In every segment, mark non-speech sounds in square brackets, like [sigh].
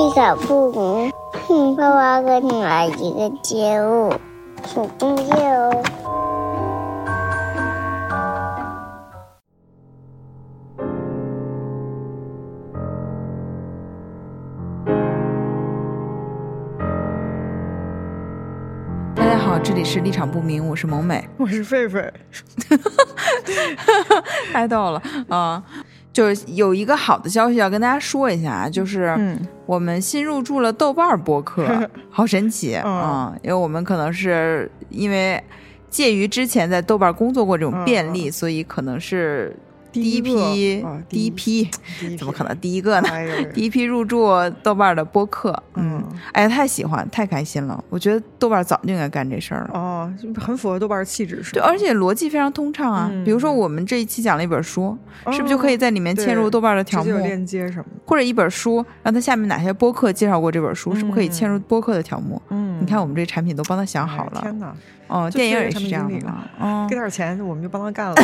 立刻不明，哼，爸爸给你来一个节目，请订阅哦。大家好，这里是立场不明，我是萌美，我是狒狒，[laughs] 太逗了啊、就是有一个好的消息要跟大家说一下啊，就是嗯。我们新入驻了豆瓣儿播客，[laughs] 好神奇嗯。啊、因为我们可能是因为介于之前在豆瓣儿工作过这种便利，嗯。所以可能是第一批，啊第一批，怎么可能第一个呢？哎 [laughs] 第一批入驻豆瓣的播客，嗯，嗯哎呀，太喜欢，太开心了！我觉得豆瓣早就应该干这事儿了。哦，很符合豆瓣儿气质，是对，而且逻辑非常通畅啊。嗯比如说，我们这一期讲了一本书，是不是就可以在里面嵌入豆瓣的条目链接什么的？或者一本书，让它下面哪些播客介绍过这本书，是不是可以嗯嵌入播客的条目？嗯，你看我们这产品都帮他想好了，哎天哪，哦，电影也是这样的嗯给，点钱我们就帮他干了。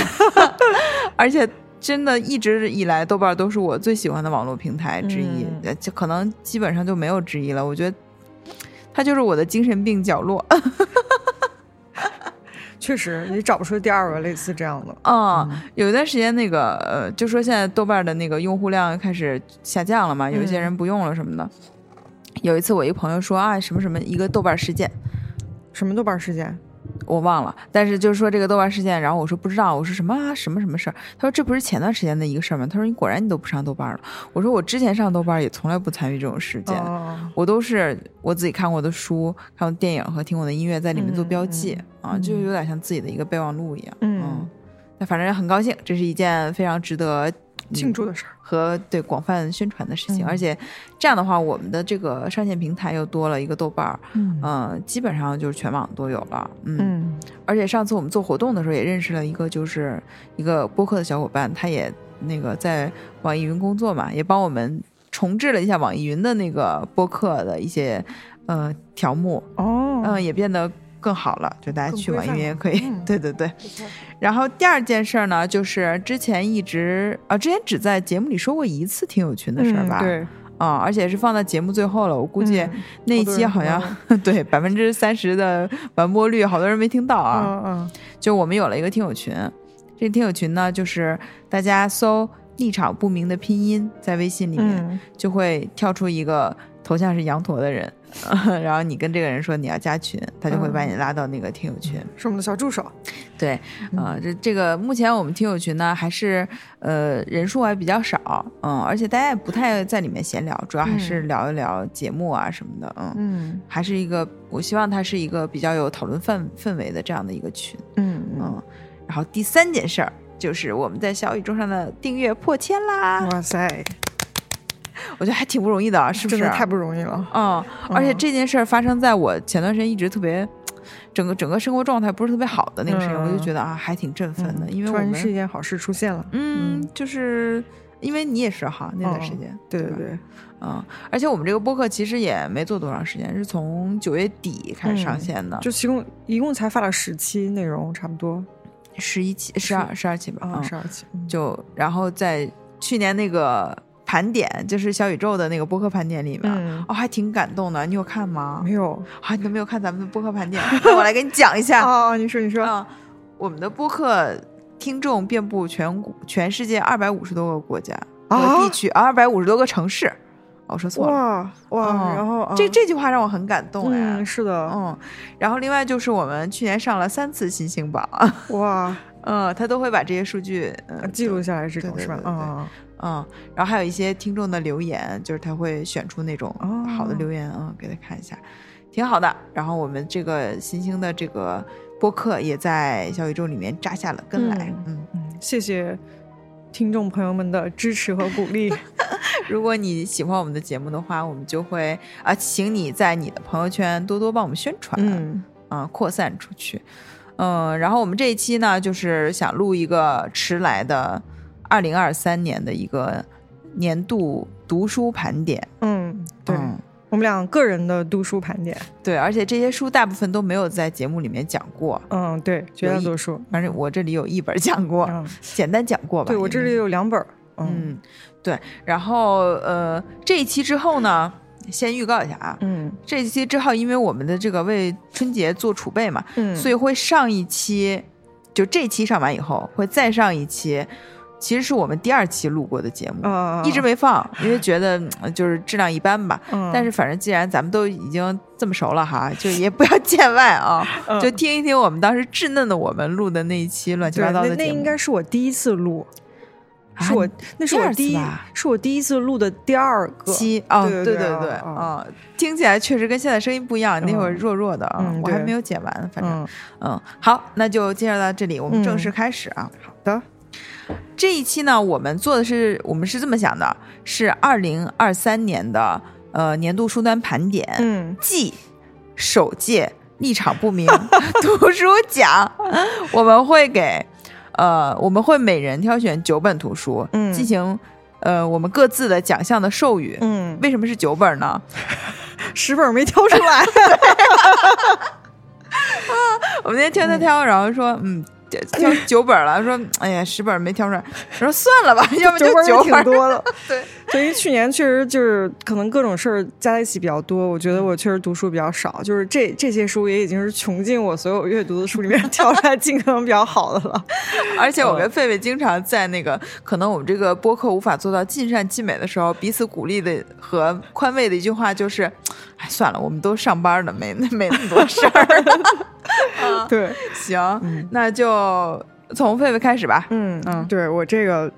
[laughs] 而且真的一直以来，豆瓣都是我最喜欢的网络平台之一，嗯呃就可能基本上就没有之一了。我觉得它就是我的精神病角落。[laughs] 确实，也找不出第二个类似这样的。啊、有一段时间，那个呃，就说现在豆瓣的那个用户量开始下降了嘛，有一些人不用了什么的。有一次，我一个朋友说啊，什么什么一个豆瓣事件，什么豆瓣事件？我忘了，但是就是说这个豆瓣事件，然后我说不知道，我说什么啊，什么什么事儿？他说这不是前段时间的一个事儿吗？他说你果然你都不上豆瓣了。我说我之前上豆瓣也从来不参与这种事件，哦，我都是我自己看过的书、看过电影和听过的音乐，在里面做标记、啊，就有点像自己的一个备忘录一样。嗯，那反正很高兴，这是一件非常值得庆祝的事儿。和对广泛宣传的事情，嗯。而且这样的话，我们的这个上线平台又多了一个豆瓣儿，嗯嗯、基本上就是全网都有了，嗯，嗯。而且上次我们做活动的时候也认识了一个就是一个播客的小伙伴，他也那个在网易云工作嘛，也帮我们重置了一下网易云的那个播客的一些呃条目，哦，嗯、也变得更好了，就大家去网易云也可以，嗯。[laughs] 对对对。然后第二件事儿呢，就是之前一直啊，之前只在节目里说过一次听友群的事儿吧，嗯对，啊、而且是放在节目最后了。我估计嗯。那一期好像、听 [laughs] 对百分之三十的完播率，好多人没听到啊。嗯嗯就我们有了一个听友群，这个听友群呢，就是大家搜“立场不明”的拼音，在微信里面、嗯。就会跳出一个头像是羊驼的人，[laughs] [laughs] 然后你跟这个人说你要加群，他就会把你拉到那个听友群。是我们的小助手。对，呃，这这个目前我们听友群呢，还是呃人数还比较少，嗯，而且大家也不太在里面闲聊，主要还是聊一聊节目啊什么的，嗯，嗯。还是一个我希望它是一个比较有讨论氛氛围的这样的一个群，嗯嗯，嗯，然后第三件事儿就是我们在小宇宙上的订阅破千啦，哇塞，我觉得还挺不容易的啊，是不是？真的太不容易了。嗯，而且嗯这件事儿发生在我前段时间一直特别。整个整个生活状态不是特别好的那个时间，我就嗯觉得啊，还挺振奋的，因为突然我们是一件好事出现了。嗯，就是因为你也是哈那段时间，哦对对对，嗯，而且我们这个播客其实也没做多长时间，是从九月底开始上线的，就一共一共才发了十期内容，差不多十一期、十二、十二期吧，啊，嗯，十二期。嗯就然后在去年那个盘点，就是小宇宙的那个播客盘点里面，嗯，哦，还挺感动的，你有看吗？没有。啊，你都没有看咱们的播客盘点，[laughs] 那我来给你讲一下。啊，[laughs] 你说你说，啊，我们的播客听众遍布全国全世界二百五十多个国家和啊地区，二百五十多个城市。哦我说错了，哇哇，嗯然后啊这这句话让我很感动哎。嗯是的，嗯，然后另外就是我们去年上了三次新星榜，[laughs] 哇，嗯，他都会把这些数据嗯记录下来这种是吧？对对？对。对啊，嗯，然后还有一些听众的留言，就是他会选出那种哦好的留言，嗯，给他看一下，挺好的。然后我们这个新兴的这个播客也在小宇宙里面扎下了根来，嗯嗯，谢谢听众朋友们的支持和鼓励。[laughs] [laughs] 如果你喜欢我们的节目的话，我们就会啊，请你在你的朋友圈多多帮我们宣传，嗯啊，扩散出去。嗯，然后我们这一期呢，就是想录一个迟来的二零二三年的一个年度读书盘点。嗯，对，嗯我们俩个人的读书盘点。对，而且这些书大部分都没有在节目里面讲过，嗯，对，绝大多数。反正我这里有一本讲过，嗯，简单讲过吧。对我这里有两本。嗯嗯，对，然后呃，这一期之后呢，先预告一下啊，嗯这一期之后，因为我们的这个为春节做储备嘛，嗯，所以会上一期，就这期上完以后会再上一期，其实是我们第二期录过的节目，啊，一直没放，因为觉得嗯就是质量一般吧。嗯，但是反正既然咱们都已经这么熟了哈，[laughs] 就也不要见外啊，嗯。就听一听我们当时稚嫩的我们录的那一期乱七八糟的节目。那那应该是我第一次录，啊是我那是我第一吧？是我第一次录的第二个。期哦，对对对啊啊，听起来确实跟现在声音不一样，那会儿嗯弱弱的啊，嗯我还没有剪完，反正嗯，嗯，好，那就介绍到这里，我们正嗯。式开始啊。好的，这一期呢，我们做的是，我们是这么想的，是二零二三年的呃年度书单盘点，嗯暨首届立场不明 [laughs] 图书奖，我们会给呃，我们会每人挑选九本图书，嗯进行呃我们各自的奖项的授予。嗯，为什么是九本呢？[laughs] 十本没挑出来，[laughs] 我们今天挑挑挑，然后说嗯。挑九本了，说哎呀，十本没挑出来，我 [laughs] 说算了吧，[laughs] 要不就九本。挺多了。[laughs] 对，对于去年确实就是可能各种事儿加在一起比较多，我觉得我确实读书比较少，就是这这些书也已经是穷尽我所有阅读的书里面挑出来尽可能比较好的了。而且我跟狒狒经常在那个可能我们这个播客无法做到尽善尽美的时候，彼此鼓励的和宽慰的一句话就是：“哎，算了，我们都上班呢，没没那么多事儿。啊对，行，那就从狒狒开始吧。嗯嗯对我这个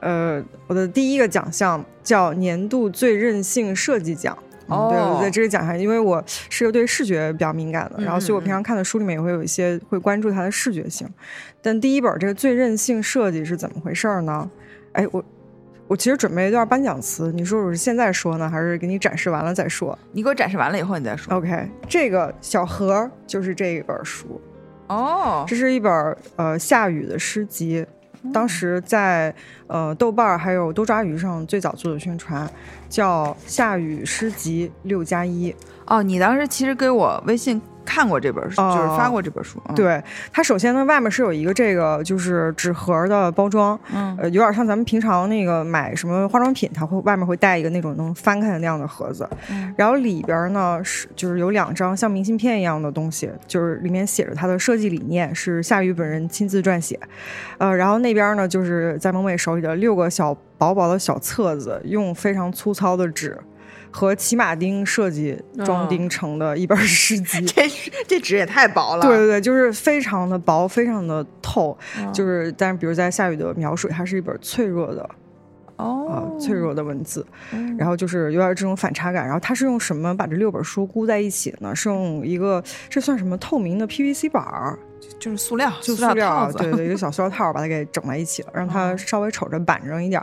呃，我的第一个奖项叫年度最任性设计奖。嗯哦对，我在这个奖项，因为我是个对视觉比较敏感的，然后所以我平常看的书里面也会有一些会关注它的视觉性。但第一本这个最任性设计是怎么回事儿呢？哎，我我其实准备了一段颁奖词，你说我是现在说呢，还是给你展示完了再说你给我展示完了以后，你再说。？OK，这个小盒就是这一本书，哦，这是一本呃夏雨的诗集，当时在呃豆瓣儿还有多抓鱼上最早做的宣传，叫《夏雨诗集六加一》。哦，你当时其实给我微信看过这本书，哦就是发过这本书。嗯，对，它首先呢外面是有一个这个就是纸盒的包装，嗯呃，有点像咱们平常那个买什么化妆品，它会外面会带一个那种能翻开的那样的盒子，嗯然后里边呢是就是有两张像明信片一样的东西，就是里面写着它的设计理念，是夏雨本人亲自撰写，呃，然后那边呢就是在萌美手里的六个小薄薄的小册子，用非常粗糙的纸。和骑马钉设计装订成的一本诗集，[laughs] 这这纸也太薄了。对对对，就是非常的薄，非常的透，嗯就是但是比如在夏雨的描述，它是一本脆弱的哦呃，脆弱的文字，嗯然后就是有点这种反差感。然后它是用什么把这六本书箍在一起的呢？是用一个这算什么透明的 PVC 板儿，就是塑料，就塑塑料啊，套子。对对，一个小塑料套把它给整在一起了，让它哦稍微瞅着板正一点，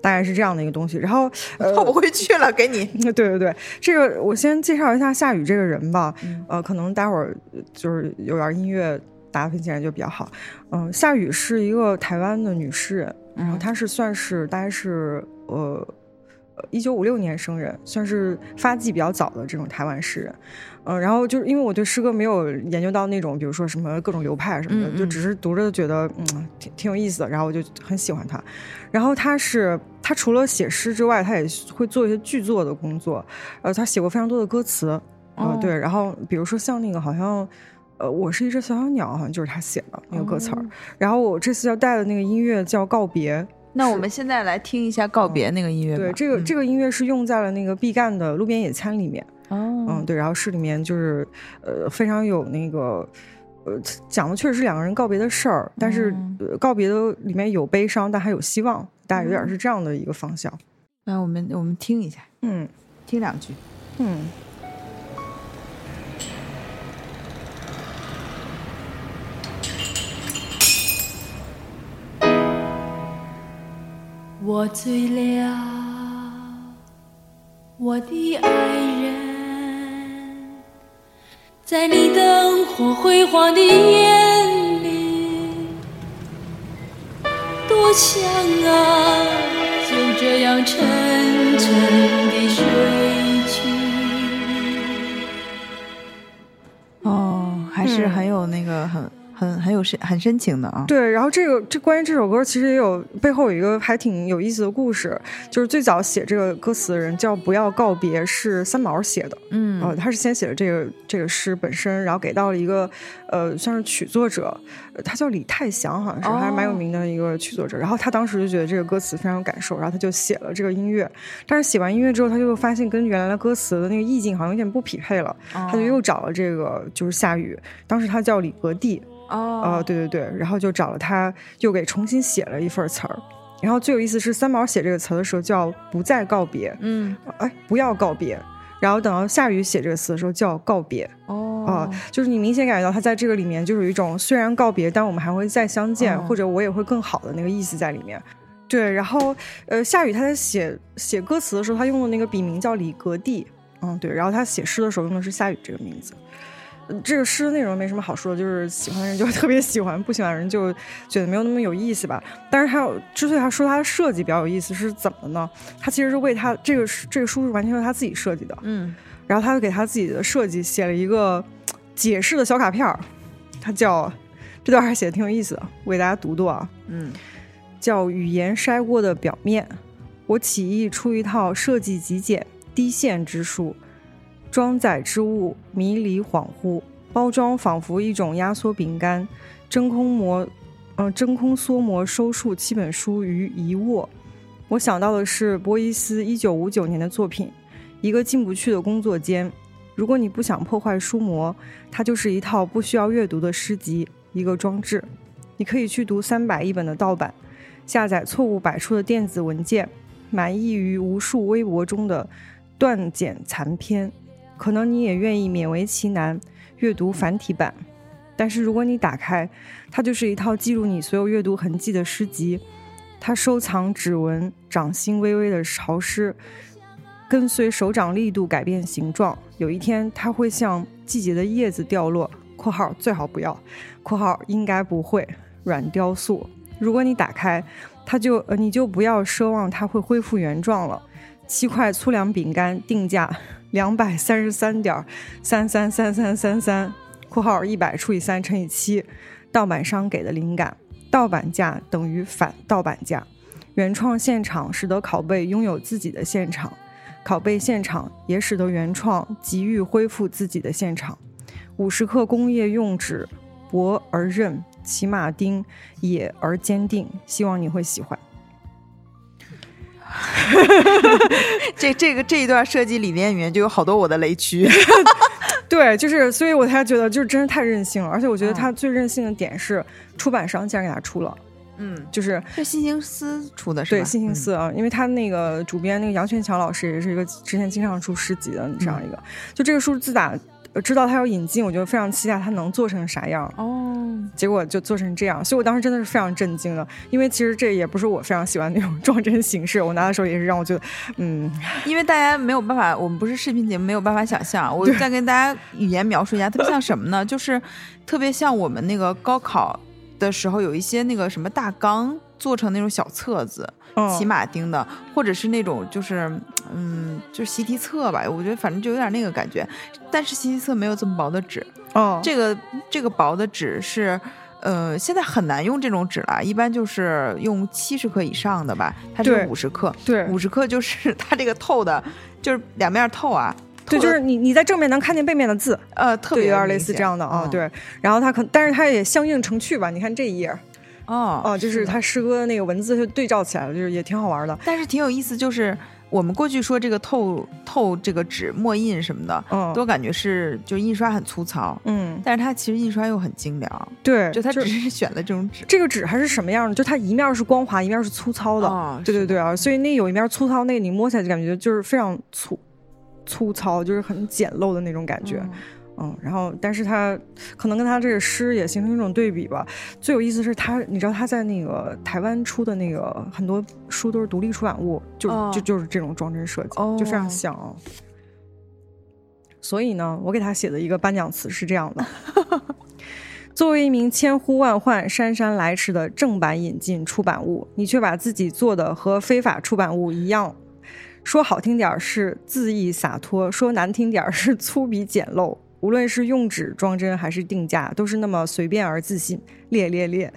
大概是这样的一个东西。然后呃，透不回去了，给你。[laughs] 对对对，这个我先介绍一下夏雨这个人吧。嗯呃，可能待会儿就是有点音乐，大家分起来就比较好。嗯、夏雨是一个台湾的女诗人，然后嗯她是算是大概是呃。一九五六年生人，算是发迹比较早的这种台湾诗人，嗯、然后就是因为我对诗歌没有研究到那种，比如说什么各种流派什么的，嗯嗯就只是读着觉得嗯挺挺有意思的，然后我就很喜欢他。然后他是他除了写诗之外，他也会做一些剧作的工作，呃，他写过非常多的歌词，呃，哦对，然后比如说像那个好像。呃，我是一只小小鸟，好像就是他写的那个歌词儿。哦然后我这次要带的那个音乐叫《告别》，那我们现在来听一下告别那个音乐吧。对，这个、嗯这个音乐是用在了那个毕赣的《路边野餐》里面。哦，嗯，对，然后是里面就是呃非常有那个呃讲的确实是两个人告别的事儿，但是、嗯呃告别的里面有悲伤，但还有希望，大概有点是这样的一个方向。那我们我们听一下，嗯听两句。嗯。我醉了，我的爱人，在你灯火辉煌的眼里，多想啊，就这样沉沉的睡去。哦，还是嗯很有那个很很很有深很深情的啊。对，然后这个这关于这首歌，其实也有背后有一个还挺有意思的故事，就是最早写这个歌词的人叫不要告别，是三毛写的。嗯呃，他是先写了这个这个诗本身，然后给到了一个呃算是曲作者，呃他叫李泰祥，好像是、还是蛮有哦名的一个曲作者。然后他当时就觉得这个歌词非常有感受，然后他就写了这个音乐。但是写完音乐之后，他就发现跟原来的歌词的那个意境好像有点不匹配了，他就又找了这个就是夏雨，当时他叫李格弟，哦呃，对对对，然后就找了他，又给重新写了一份词儿。然后最有意思是三毛写这个词的时候叫不再告别，嗯哎，不要告别。然后等到夏雨写这个词的时候叫告别哦啊、就是你明显感觉到他在这个里面就是有一种虽然告别，但我们还会再相见，哦或者我也会更好的那个意思在里面。对，然后呃，夏雨他在写写歌词的时候，他用的那个笔名叫李格弟，嗯，对，然后他写诗的时候用的是夏雨这个名字。呃这个诗的内容没什么好说的，就是喜欢的人就 [laughs] 特别喜欢，不喜欢的人就觉得没有那么有意思吧。但是他有，之所以他说他的设计比较有意思，是怎么呢？他其实是为他这个这个书是完全是他自己设计的，嗯然后他就给他自己的设计写了一个解释的小卡片儿，他叫这段还写的挺有意思的，我给大家读读啊。嗯叫语言筛过的表面。我起意出一套设计极简、低线之书，装载之物迷离恍惚，包装仿佛一种压缩饼干，真空膜，呃，真空缩膜收束七本书于一握。我想到的是博伊斯一九五九年的作品《一个进不去的工作间》。如果你不想破坏书膜，它就是一套不需要阅读的诗集，一个装置。你可以去读三百亿本的盗版，下载错误百出的电子文件，满意于无数微博中的断简残篇。可能你也愿意勉为其难阅读繁体版，但是如果你打开，它就是一套记录你所有阅读痕迹的诗集。它收藏指纹，掌心微微的潮湿，跟随手掌力度改变形状。有一天，它会像季节的叶子掉落（括号最好不要）（括号应该不会）软雕塑。如果你打开，它就呃你就不要奢望它会恢复原状了。七块粗粮饼干定价两百三十三点三三三三三三（括号一百除以三乘以七），盗版商给的灵感。盗版价等于反盗版价。原创现场使得拷贝拥有自己的现场，拷贝现场也使得原创急于恢复自己的现场。五十克工业用纸，薄而韧，骑马钉野而坚定。希望你会喜欢。[laughs] 这这个这一段设计理念里面就有好多我的雷区。[laughs] 对，就是，所以我才觉得，就是真是太任性了。而且我觉得嗯他最任性的点是，出版商竟然给他出了，嗯，就是是新星司出的是吧？对，新星司啊，因为他那个主编那个杨全强老师也是一个之前经常出诗集的这样一个，就这个书自打呃知道他要引进，我就非常期待他能做成啥样，哦，结果就做成这样，所以我当时真的是非常震惊的，因为其实这也不是我非常喜欢那种 [laughs] 装帧形式，我拿的时候也是让我觉得，嗯，因为大家没有办法，我们不是视频节目，没有办法想象。我再跟大家语言描述一下，特别像什么呢？就是特别像我们那个高考的时候有一些那个什么大纲做成那种小册子，嗯。骑马钉的，或者是那种就是嗯，就是习题册吧。我觉得反正就有点那个感觉，但是习题册没有这么薄的纸，哦，这个这个薄的纸是。呃，现在很难用这种纸了，一般就是用七十克以上的吧，它是对。五十克，对。五十克就是 [laughs] 它这个透的，就是两面透啊，对，透的就是你你在正面能看见背面的字，呃特，别有点类似这样的啊，嗯。对，然后它可，但是它也相应成趣吧，你看这一页，哦哦，就是他诗歌的那个文字就对照起来了，就是也挺好玩的。但是挺有意思，就是我们过去说这个透透这个纸墨印什么的，嗯都感觉是就印刷很粗糙，嗯，但是它其实印刷又很精良，对，就它只是选了这种纸。这个纸还是什么样的？就它一面是光滑，一面是粗糙的。哦对对对啊，所以那有一面粗糙，那个你摸起来就感觉就是非常粗粗糙，就是很简陋的那种感觉。嗯嗯，然后但是他可能跟他这个诗也形成一种对比吧。最有意思是他，你知道他在那个台湾出的那个很多书都是独立出版物，就、哦就就是这种装帧设计，就非常像啊。所以呢，我给他写的一个颁奖词是这样的：[laughs] 作为一名千呼万唤、姗姗来迟的正版引进出版物，你却把自己做的和非法出版物一样。说好听点儿是恣意洒脱，说难听点儿是粗鄙简陋。无论是用纸装帧还是定价，都是那么随便而自信，烈烈烈。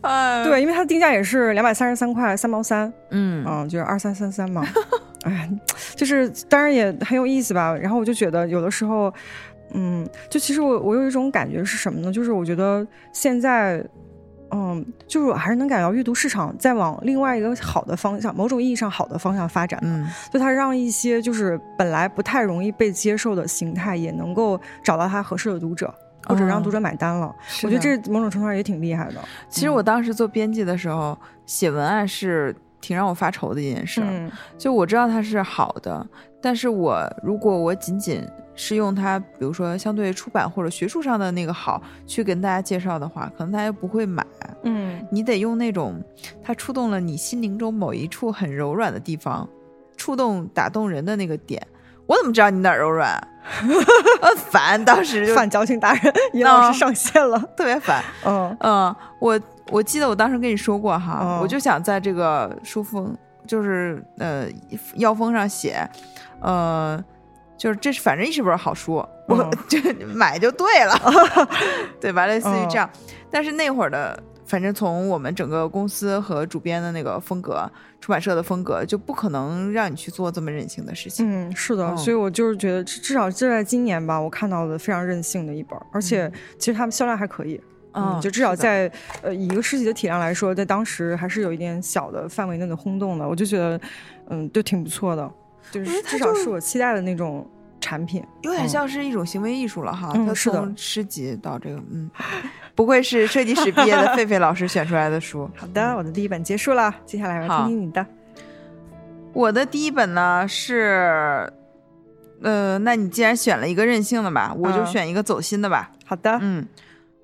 啊，[laughs] 对，因为它的定价也是两百三十三块三毛三，嗯嗯，就是二三三三嘛。[laughs] 哎，就是当然也很有意思吧。然后我就觉得有的时候，嗯，就其实我我有一种感觉是什么呢？就是我觉得现在，嗯，就是我还是能感觉到阅读市场在往另外一个好的方向，某种意义上好的方向发展。嗯就它让一些就是本来不太容易被接受的形态，也能够找到它合适的读者，或者让读者买单了。是我觉得这某种程度上也挺厉害的。其实我当时做编辑的时候，写文案是挺让我发愁的一件事。嗯就我知道它是好的，但是我如果我仅仅是用它，比如说相对出版或者学术上的那个好去跟大家介绍的话，可能大家不会买。嗯你得用那种它触动了你心灵中某一处很柔软的地方，触动打动人的那个点。我怎么知道你哪儿柔软？[laughs] 呃，烦，当时就反矫情达人尹老师上线了。特别烦。嗯嗯，我我记得我当时跟你说过哈，嗯我就想在这个书封，就是呃腰封上写，呃，就是这是反正是本好书，我嗯 [laughs] 就买就对了，[laughs] 对吧？类似于这样。但是那会儿的，反正从我们整个公司和主编的那个风格，出版社的风格，就不可能让你去做这么任性的事情。嗯，是的，嗯所以我就是觉得至至少就在今年吧，我看到的非常任性的一本，而且其实他们销量还可以。嗯，就至少在呃以一个诗集的体量来说，在当时还是有一点小的范围内的轰动的，我就觉得嗯，就挺不错的，就是至少是我期待的那种产品。有点嗯像是一种行为艺术了哈，它嗯是的从诗集到这个，嗯，不愧是设计师毕业的狒狒老师选出来的书。[laughs] 好的，我的第一本结束了，接下来我好听听你的。我的第一本呢是，呃，那你既然选了一个任性的吧，我就嗯选一个走心的吧。好的，嗯，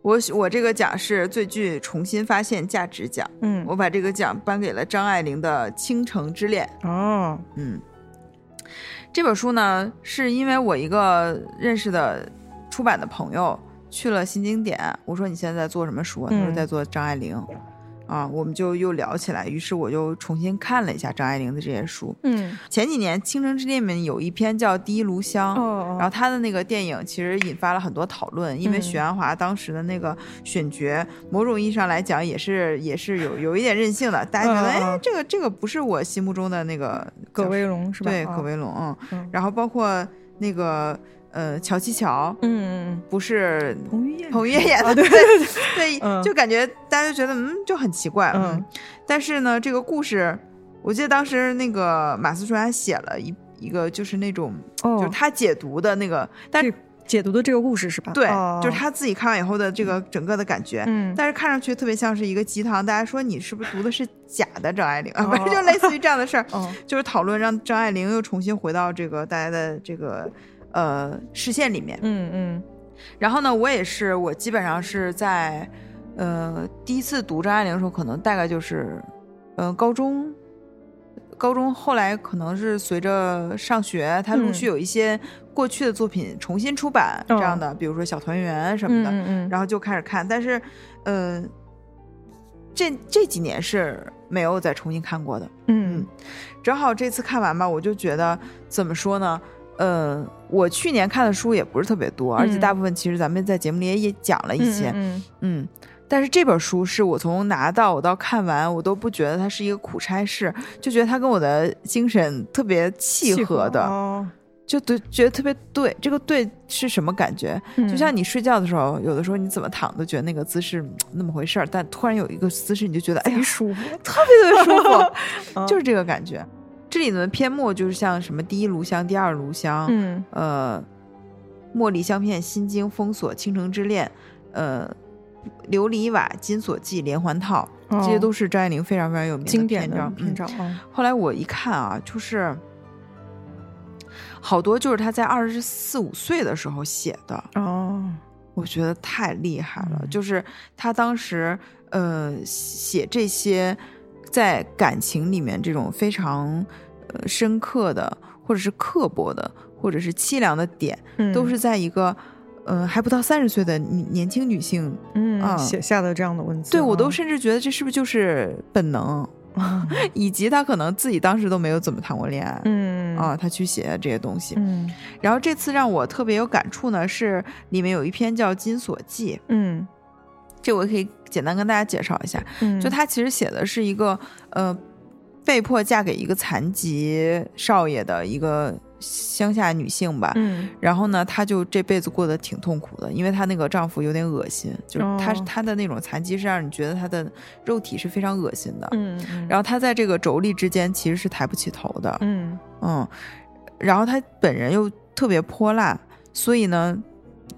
我我这个奖是最具重新发现价值奖，嗯，我把这个奖颁给了张爱玲的《倾城之恋》。哦，嗯，这本书呢，是因为我一个认识的出版的朋友去了新经典，我说你现在在做什么书啊？他说嗯在做张爱玲。啊，我们就又聊起来，于是我就重新看了一下张爱玲的这些书。嗯，前几年《倾城之恋》里面有一篇叫《第一炉香》，哦，然后他的那个电影其实引发了很多讨论，因为嗯许鞍华当时的那个选角，某种意义上来讲也是也是有有一点任性的，大家觉得，哎，这个这个不是我心目中的那个葛叫威龙是吧？对，哦葛，威龙，嗯，嗯然后包括那个呃乔七乔，嗯嗯不是嗯，彭于晏，彭于晏。演的，啊对。对 [laughs] 对，嗯。就感觉大家就觉得嗯就很奇怪，嗯。嗯，但是呢，这个故事，我记得当时那个马思纯还写了一一个就是那种哦，就是他解读的那个，但是解读的这个故事是吧？对，哦。就是，他自己看完以后的这个整个的感觉。嗯，但是看上去特别像是一个鸡汤，大家说你是不是读的是假的张爱玲？[laughs] 啊？哦反正就类似于这样的事儿，哦，就是讨论让张爱玲又重新回到这个大家的这个呃视线里面。嗯嗯然后呢，我也是，我基本上是在呃第一次读张爱玲的时候，可能大概就是呃高中。高中后来可能是随着上学，他陆续嗯有一些过去的作品重新出版这样的，比如说《小团圆》什么的，嗯嗯，然后就开始看。但是，嗯、这这几年是没有再重新看过的。嗯正好这次看完吧，我就觉得怎么说呢？呃，我去年看的书也不是特别多，而且嗯大部分其实咱们在节目里也也讲了一些，嗯嗯但是这本书是我从拿到我到看完，我都不觉得它是一个苦差事，就觉得它跟我的精神特别契合的，哦，就对，觉得特别对。这个对是什么感觉？就像你睡觉的时候，有的时候你怎么躺都觉得那个姿势嗯那么回事儿，但突然有一个姿势，你就觉得哎呀，舒服，特别特别舒服，[laughs] 嗯就是这个感觉。这里的篇目就是像什么第一炉香、第二炉香，嗯。呃，茉莉香片、心经封锁、倾城之恋，呃，琉璃瓦、金锁记、连环套，这些都是张爱玲非常非常有名哦经典的篇章。嗯。篇章啊，后来我一看啊，就是好多就是她在二十四五岁的时候写的，哦，我觉得太厉害了。嗯。就是他当时呃写这些在感情里面这种非常呃深刻的，或者是刻薄的，或者是凄凉的点，嗯。都是在一个呃还不到三十岁的女年轻女性，嗯啊。写下的这样的文字，对我都啊甚至觉得这是不是就是本能，[laughs] 以及她可能自己当时都没有怎么谈过恋爱。嗯。啊，她去写这些东西。嗯。然后这次让我特别有感触呢，是里面有一篇叫《金锁记》，嗯。这我可以简单跟大家介绍一下。嗯，就他其实写的是一个呃，被迫嫁给一个残疾少爷的一个乡下女性吧。嗯。然后呢，她就这辈子过得挺痛苦的，因为她那个丈夫有点恶心，就是她哦她的那种残疾是让你觉得她的肉体是非常恶心的。嗯嗯，然后她在这个妯娌之间其实是抬不起头的，嗯。嗯，然后她本人又特别泼辣，所以呢，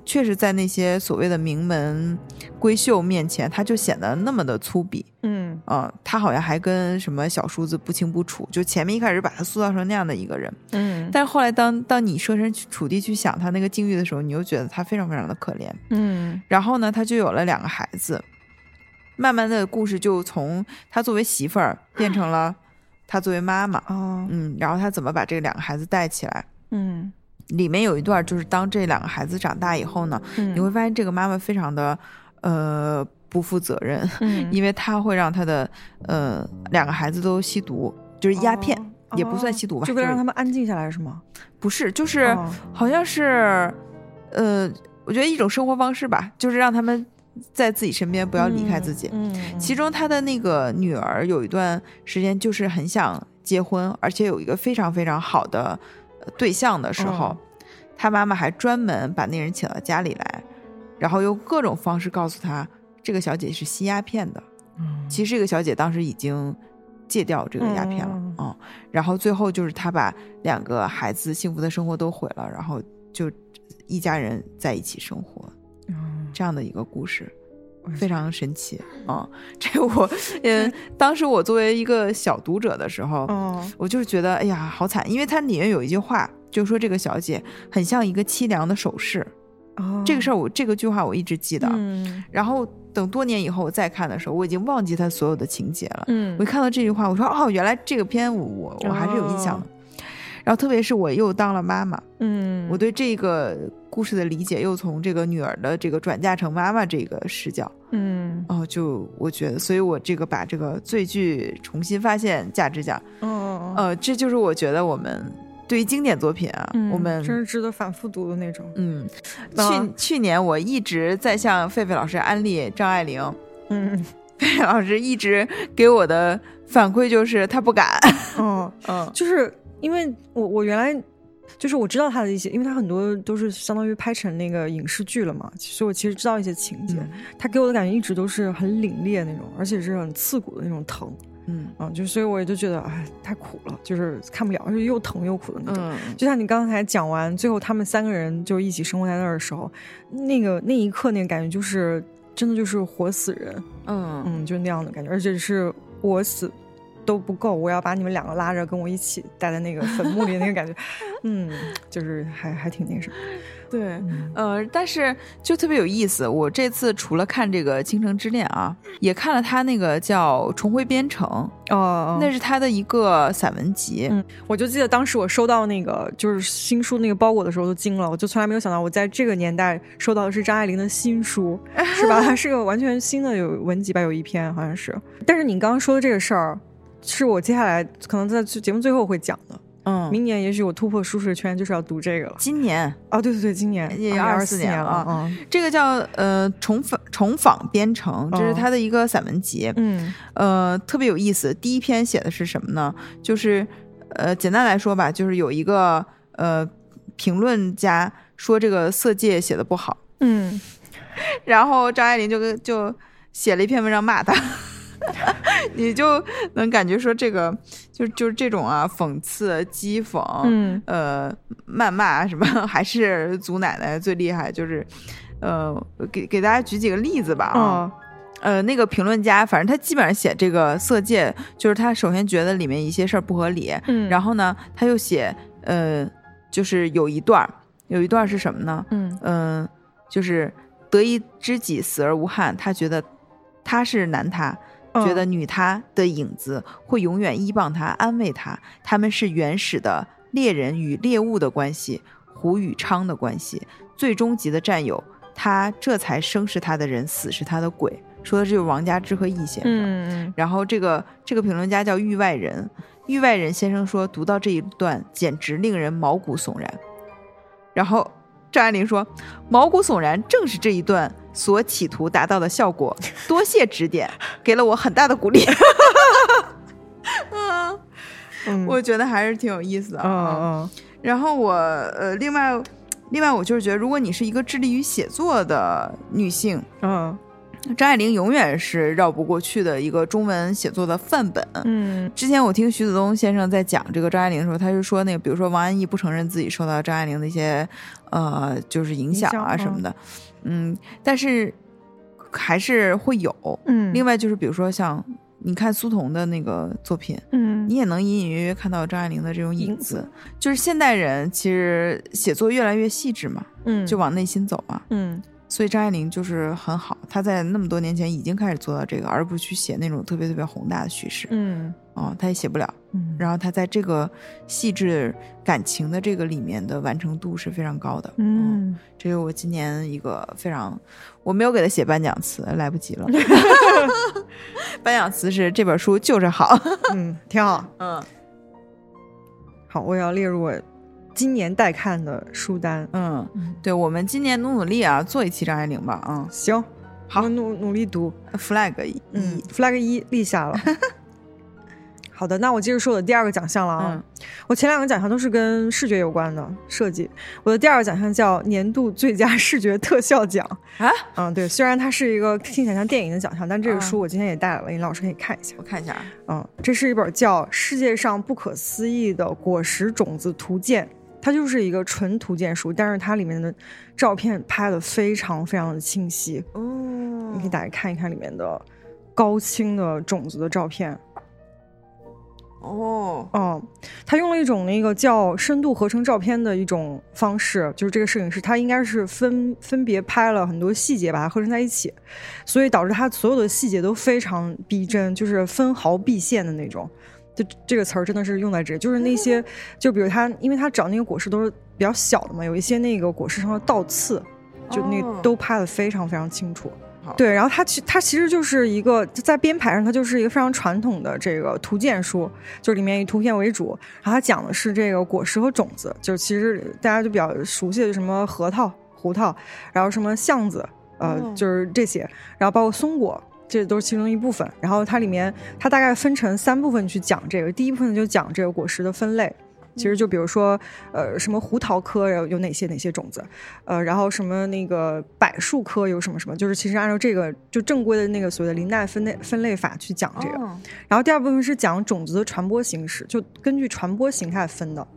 确实在那些所谓的名门闺秀面前，他就显得那么的粗鄙。嗯。嗯，她好像还跟什么小叔子不清不楚，就前面一开始把他塑造成那样的一个人，嗯，但是后来当当你设身处地去想他那个境遇的时候，你又觉得他非常非常的可怜。嗯。然后呢，他就有了两个孩子，慢慢的故事就从他作为媳妇儿变成了他作为妈妈，哦。嗯，然后他怎么把这两个孩子带起来。嗯里面有一段就是当这两个孩子长大以后呢，嗯，你会发现这个妈妈非常的呃不负责任，嗯。[laughs] 因为她会让她的呃两个孩子都吸毒，就是鸦片，哦也不算吸毒吧，就为了是让他们安静下来是吗？不是，就是、哦。好像是呃，我觉得一种生活方式吧，就是让他们在自己身边，不要离开自己。嗯，其中他的那个女儿有一段时间就是很想结婚，而且有一个非常非常好的呃对象的时候，哦她妈妈还专门把那人请到家里来，然后用各种方式告诉他这个小姐是吸鸦片的。嗯。其实这个小姐当时已经戒掉这个鸦片了，嗯。嗯。然后最后就是她把两个孩子幸福的生活都毁了，然后就一家人在一起生活，嗯。这样的一个故事。嗯非常神奇啊、这我，嗯，[laughs] 当时我作为一个小读者的时候，哦我就是觉得，哎呀，好惨，因为它里面有一句话，就说这个小姐很像一个凄凉的首饰。哦，这个事儿，我这个句话我一直记得。嗯然后等多年以后我再看的时候，我已经忘记它所有的情节了。嗯我一看到这句话，我说哦，原来这个片我我我还是有印象的。然后特别是我又当了妈妈，嗯，我对这个故事的理解又从这个女儿的这个转嫁成妈妈这个视角，嗯。哦，就我觉得，所以我这个把这个最具重新发现价值奖，嗯哦，呃，这就是我觉得我们对于经典作品啊，嗯我们真是值得反复读的那种。嗯，啊去去年我一直在向狒狒老师安利张爱玲，嗯。[laughs] 狒狒老师一直给我的反馈就是他不敢，嗯，[laughs] 嗯。就是因为我我原来就是我知道他的一些，因为他很多都是相当于拍成那个影视剧了嘛，所以我其实知道一些情节。嗯他给我的感觉一直都是很凛冽那种，而且是很刺骨的那种疼嗯啊，就所以我也就觉得哎太苦了，就是看不了，就是又疼又苦的那种。嗯就像你刚才讲完，最后他们三个人就一起生活在那儿的时候，那个那一刻那个感觉就是真的就是活死人，嗯嗯，就那样的感觉，而且是我死都不够，我要把你们两个拉着跟我一起待在那个坟墓里，那个感觉，[laughs] 嗯，就是还还挺那什么，对。嗯呃，但是就特别有意思。我这次除了看这个《倾城之恋》啊，也看了他那个叫《重回边城》，哦哦，那是他的一个散文集。嗯，我就记得当时我收到那个就是新书那个包裹的时候都惊了，我就从来没有想到我在这个年代收到的是张爱玲的新书，[laughs] 是吧？它 [laughs] 是个完全新的有文集吧，有一篇好像是。但是你刚刚说的这个事儿，是我接下来可能在节目最后会讲的。嗯，明年也许我突破舒适圈，就是要读这个了。今年哦，对对对，今年也二24年了了啊。这个叫呃重访重访编程，这是哦他的一个散文集。嗯呃，特别有意思。第一篇写的是什么呢？就是呃，简单来说吧，就是有一个呃评论家说这个色戒写的不好，嗯 [laughs] 然后张爱玲就跟就写了一篇文章骂他。[laughs] 你就能感觉说这个就就是这种啊讽刺讥讽，嗯。呃谩骂什么，还是祖奶奶最厉害，就是呃给给大家举几个例子吧啊，哦。呃，那个评论家，反正他基本上写这个色戒，就是他首先觉得里面一些事儿不合理，嗯，然后呢，他又写，呃，就是有一段儿，有一段儿是什么呢？嗯。嗯、就是得一知己死而无憾，他觉得他是男他，哦觉得女他的影子会永远依傍他、安慰他，他们是原始的猎人与猎物的关系，虎与昌的关系，最终极的战友。他这才生是他的人，死是他的鬼。说的是王家之和易先生。嗯嗯然后这个这个评论家叫域外人，域外人先生说，读到这一段简直令人毛骨悚然。然后张爱玲说，毛骨悚然正是这一段所企图达到的效果。多谢指点，给了我很大的鼓励。[laughs] 嗯，嗯我觉得还是挺有意思的。嗯嗯然后我呃，另外，另外我就是觉得，如果你是一个致力于写作的女性，嗯张爱玲永远是绕不过去的一个中文写作的范本。嗯之前我听徐子东先生在讲这个张爱玲的时候，他就说那个，比如说王安忆不承认自己受到张爱玲的一些呃，就是影响啊什么的，嗯，但是还是会有。嗯，另外就是比如说像你看苏童的那个作品，嗯你也能隐隐约约看到张爱玲的这种影子。就是现代人其实写作越来越细致嘛，嗯就往内心走嘛。嗯所以张爱玲就是很好，她在那么多年前已经开始做到这个，而不是去写那种特别特别宏大的叙事。嗯哦，她也写不了。嗯，然后她在这个细致感情的这个里面的完成度是非常高的。嗯这是我今年一个非常，我没有给她写颁奖词，来不及了。[laughs] 颁奖词是这本书就是好。嗯，挺好。嗯好，我要列入我今年待看的书单。嗯嗯，对，我们今年努努力啊，做一期张爱玲吧。啊、行，好努努力读。f l a g 一。嗯，flag 一立下了。[laughs] 好的，那我接着说我的第二个奖项了啊。嗯我前两个奖项都是跟视觉有关的设计，我的第二个奖项叫年度最佳视觉特效奖。啊，嗯，对，虽然它是一个听起来像电影的奖项，但这个嗯书我今天也带来了，尹老师可以看一下。我看一下啊。嗯，这是一本叫《世界上不可思议的果实种子图鉴》，它就是一个纯图鉴书，但是它里面的照片拍的非常非常的清晰，哦你可以打开看一看里面的高清的种子的照片。哦，哦，他用了一种那个叫深度合成照片的一种方式，就是这个摄影师他应该是分分别拍了很多细节，把它合成在一起，所以导致他所有的细节都非常逼真，就是分毫毕现的那种。就这个词儿真的是用在这里，就是那些，就比如他，因为他找那个果实都是比较小的嘛，有一些那个果实上的倒刺，就那哦都拍的非常非常清楚。好对，然后它其它其实就是一个在编排上，它就是一个非常传统的这个图鉴书，就是里面以图片为主，然后它讲的是这个果实和种子，就是其实大家就比较熟悉的什么核桃、胡桃，然后什么橡子，呃，哦就是这些，然后包括松果。这都是其中一部分，然后它里面它大概分成三部分去讲这个，第一部分就讲这个果实的分类，其实就比如说，呃，什么胡桃科有有哪些哪些种子，呃，然后什么那个柏树科有什么什么，就是其实按照这个就正规的那个所谓的林奈分类分类法去讲这个。哦然后第二部分是讲种子的传播形式，就根据传播形态分的。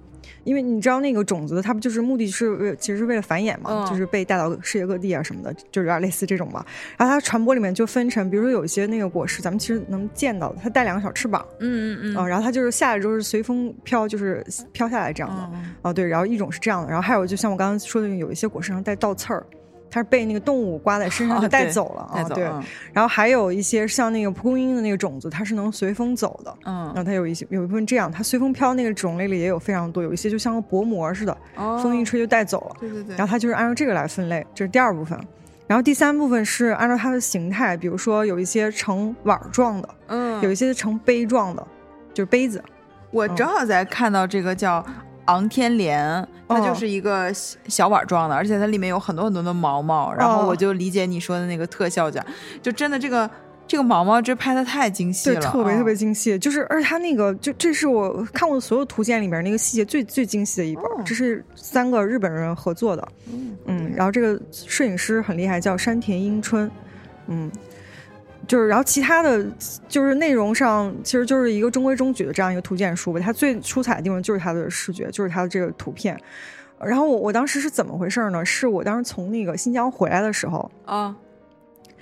因为你知道那个种子，它不就是目的是为其实是为了繁衍嘛，嗯就是被带到世界各地啊什么的，就有点类似这种吧。然后它传播里面就分成，比如说有一些那个果实，咱们其实能见到的，它带两个小翅膀，嗯嗯嗯啊、然后它就是下来之后是随风飘，就是飘下来这样的。哦哦，对，然后一种是这样的，然后还有就像我刚刚说的，有一些果实上带倒刺儿，它是被那个动物刮在身上哦就带走了啊、对，然后还有一些像那个蒲公英的那个种子，它是能随风走的。嗯然嗯后它有一些有一部分这样，它随风飘那个种类里也有非常多，有一些就像个薄膜似的，哦风一吹就带走了。对对对，然后它就是按照这个来分类，这是第二部分。然后第三部分是按照它的形态，比如说有一些呈碗状的，嗯有一些呈杯状的，就是杯子。我正好在看到这个叫昂天莲，它哦。就是一个小小碗状的，而且它里面有很多很多的毛毛，然后哦我就理解你说的那个特效奖，就真的这个这个毛毛这拍的太精细了。对，了，特别特别哦精细，就是而且它那个就这是我看过的所有图鉴里面那个细节最最精细的一本，哦。这是三个日本人合作的，嗯，然后这个摄影师很厉害，叫山田英春，嗯。就是，然后其他的就是内容上，其实就是一个中规中矩的这样一个图鉴书吧。它最出彩的地方就是它的视觉，就是它的这个图片。然后我我当时是怎么回事呢？是我当时从那个新疆回来的时候，啊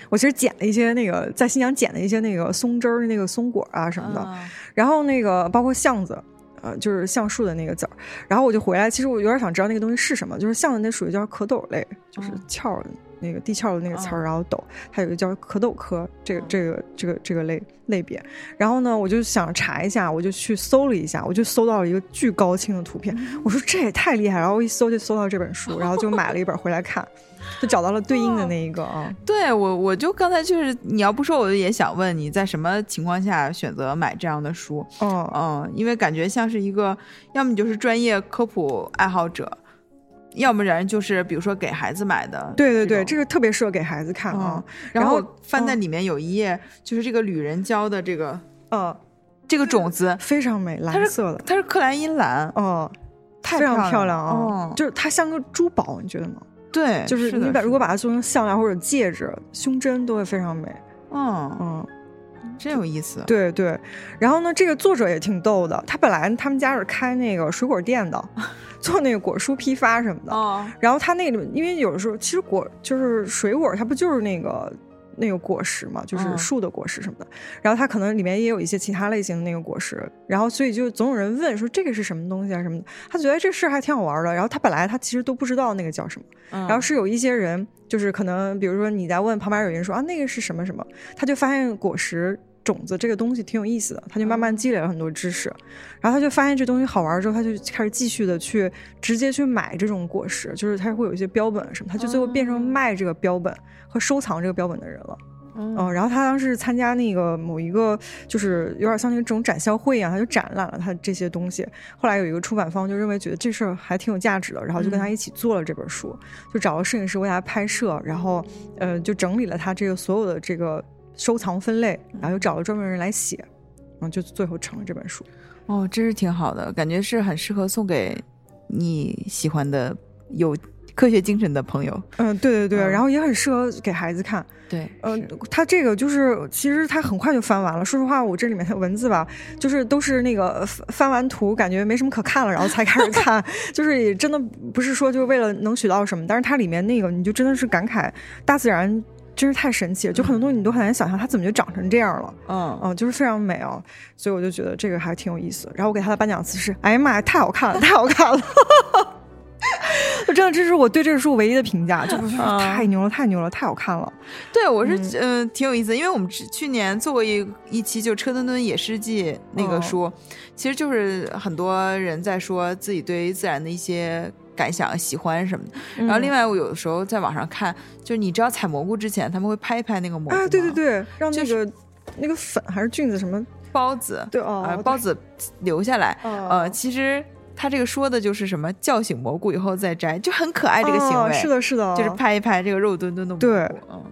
我其实捡了一些那个在新疆捡的一些那个松枝儿、那个松果啊什么的，啊然后那个包括橡子，呃，就是橡树的那个籽儿。然后我就回来，其实我有点想知道那个东西是什么，就是橡子那属于叫壳斗类，就是嗯壳儿那个地壳的那个词儿，哦然后斗，它有一个叫壳斗科这个这个这个这个类类别。然后呢，我就想查一下，我就去搜了一下，我就搜到了一个巨高清的图片，我说这也太厉害了，然后我一搜就搜到这本书，然后就买了一本回来看，就找到了对应的那一个啊。[laughs] 对我，我就刚才就是你要不说，我也想问你在什么情况下选择买这样的书？嗯，嗯，因为感觉像是一个，要么你就是专业科普爱好者，要不然就是比如说给孩子买的。对对对，这个特别适合给孩子看啊。然然后后翻在里面有一页，就是这个旅人教的这个呃，这个种子，非常美，蓝色的。它是克莱因蓝，哦，太非常漂亮漂亮啊！哦就是它像个珠宝，你觉得吗？对，就是你把如果把它做成项链或者戒指、胸针，都会非常美。嗯，嗯，真有意思。对对。然后呢，这个作者也挺逗的，他本来他们家是开那个水果店的，[laughs] 做那个果蔬批发什么的。哦，然后他那里，因为有的时候其实果就是水果，它不就是那个那个果实嘛，就是嗯树的果实什么的。然后它可能里面也有一些其他类型的那个果实，然后所以就总有人问说这个是什么东西啊什么的。他觉得这事还挺好玩的。然后他本来他其实都不知道那个叫什么，然然后是有一些人就是可能比如说你在问旁边有人说啊那个是什么什么，他就发现果实。种子这个东西挺有意思的，他就慢慢积累了很多知识，然后他就发现这东西好玩之后，他就开始继续的去直接去买这种果实，就是他会有一些标本什么，他就最后变成卖这个标本和收藏这个标本的人了。嗯嗯，然后他当时参加那个某一个，就是有点像那种展销会一样，他就展览了他这些东西。后来有一个出版方就认为觉得这事儿还挺有价值的，然后就跟他一起做了这本书，就找了摄影师为他拍摄，然后呃就整理了他这个所有的这个收藏分类，然后又找了专门人来写，然后就最后成了这本书。哦，真是挺好的，感觉是很适合送给你喜欢的有科学精神的朋友。嗯，对对对，嗯然后也很适合给孩子看。对，呃他，这个就是，其实他很快就翻完了。说实话，我这里面的 [laughs] 文字吧，就是都是那个翻翻完图，感觉没什么可看了，然后才开始看。[laughs] 就是也真的不是说就是为了能学到什么，但是它里面那个你就真的是感慨大自然真是太神奇了，就很多东西你都很难想象它怎么就长成这样了。嗯，嗯，就是非常美啊，所以我就觉得这个还挺有意思。然后我给他的颁奖词是：哎呀妈呀，太好看了，太好看了！[laughs] 就真的，这是我对这个书唯一的评价，就是啊太牛了，太牛了，太好看了。对，我是嗯、呃挺有意思，因为我们去年做过一一期就《车墩墩野诗记》那个哦书，其实就是很多人在说自己对于自然的一些感想、喜欢什么的。然后另外外，我有的时候在网上看，就是你知道采蘑菇之前他们会拍一拍那个蘑菇啊，对对，对，让那就是个那个粉还是菌子什么，孢子，对哦呃，孢子留下来，哦。呃，其实他这个说的就是什么叫醒蘑菇以后再摘，就很可爱这个行为，哦是的，是的，就是拍一拍这个肉墩墩的蘑菇，对。嗯。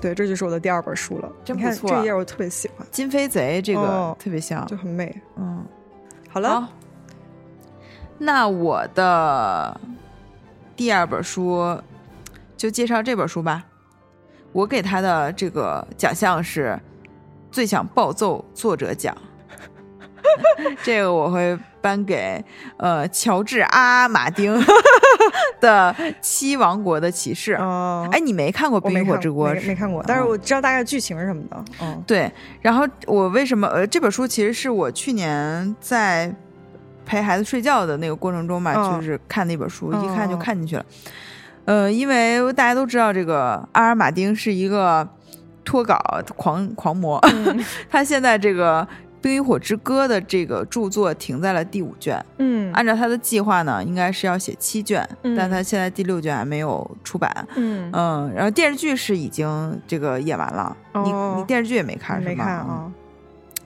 对，这就是我的第二本书了。真不错。这一页我特别喜欢，金飞贼这个哦特别像，就很美。嗯，好了，好，那我的第二本书就介绍这本书吧。我给他的这个奖项是最想暴揍作者奖，[laughs] 这个我会颁给呃乔治阿马丁 [laughs] 的《七王国的骑士》。哦，哎，你没看过《冰与火之国》没没看过，但是哦我知道大概剧情是什么的。嗯，对，然后我为什么呃这本书其实是我去年在陪孩子睡觉的那个过程中嘛，嗯就是看那本书，一看就看进去了。呃，因为大家都知道这个阿尔马丁是一个脱稿狂狂魔，嗯 [laughs] 他现在这个《冰与火之歌》的这个著作停在了第五卷，嗯按照他的计划呢，应该是要写七卷，嗯但他现在第六卷还没有出版。嗯嗯，然后电视剧是已经这个演完了，你哦你电视剧也没看是吗？没看嗯啊。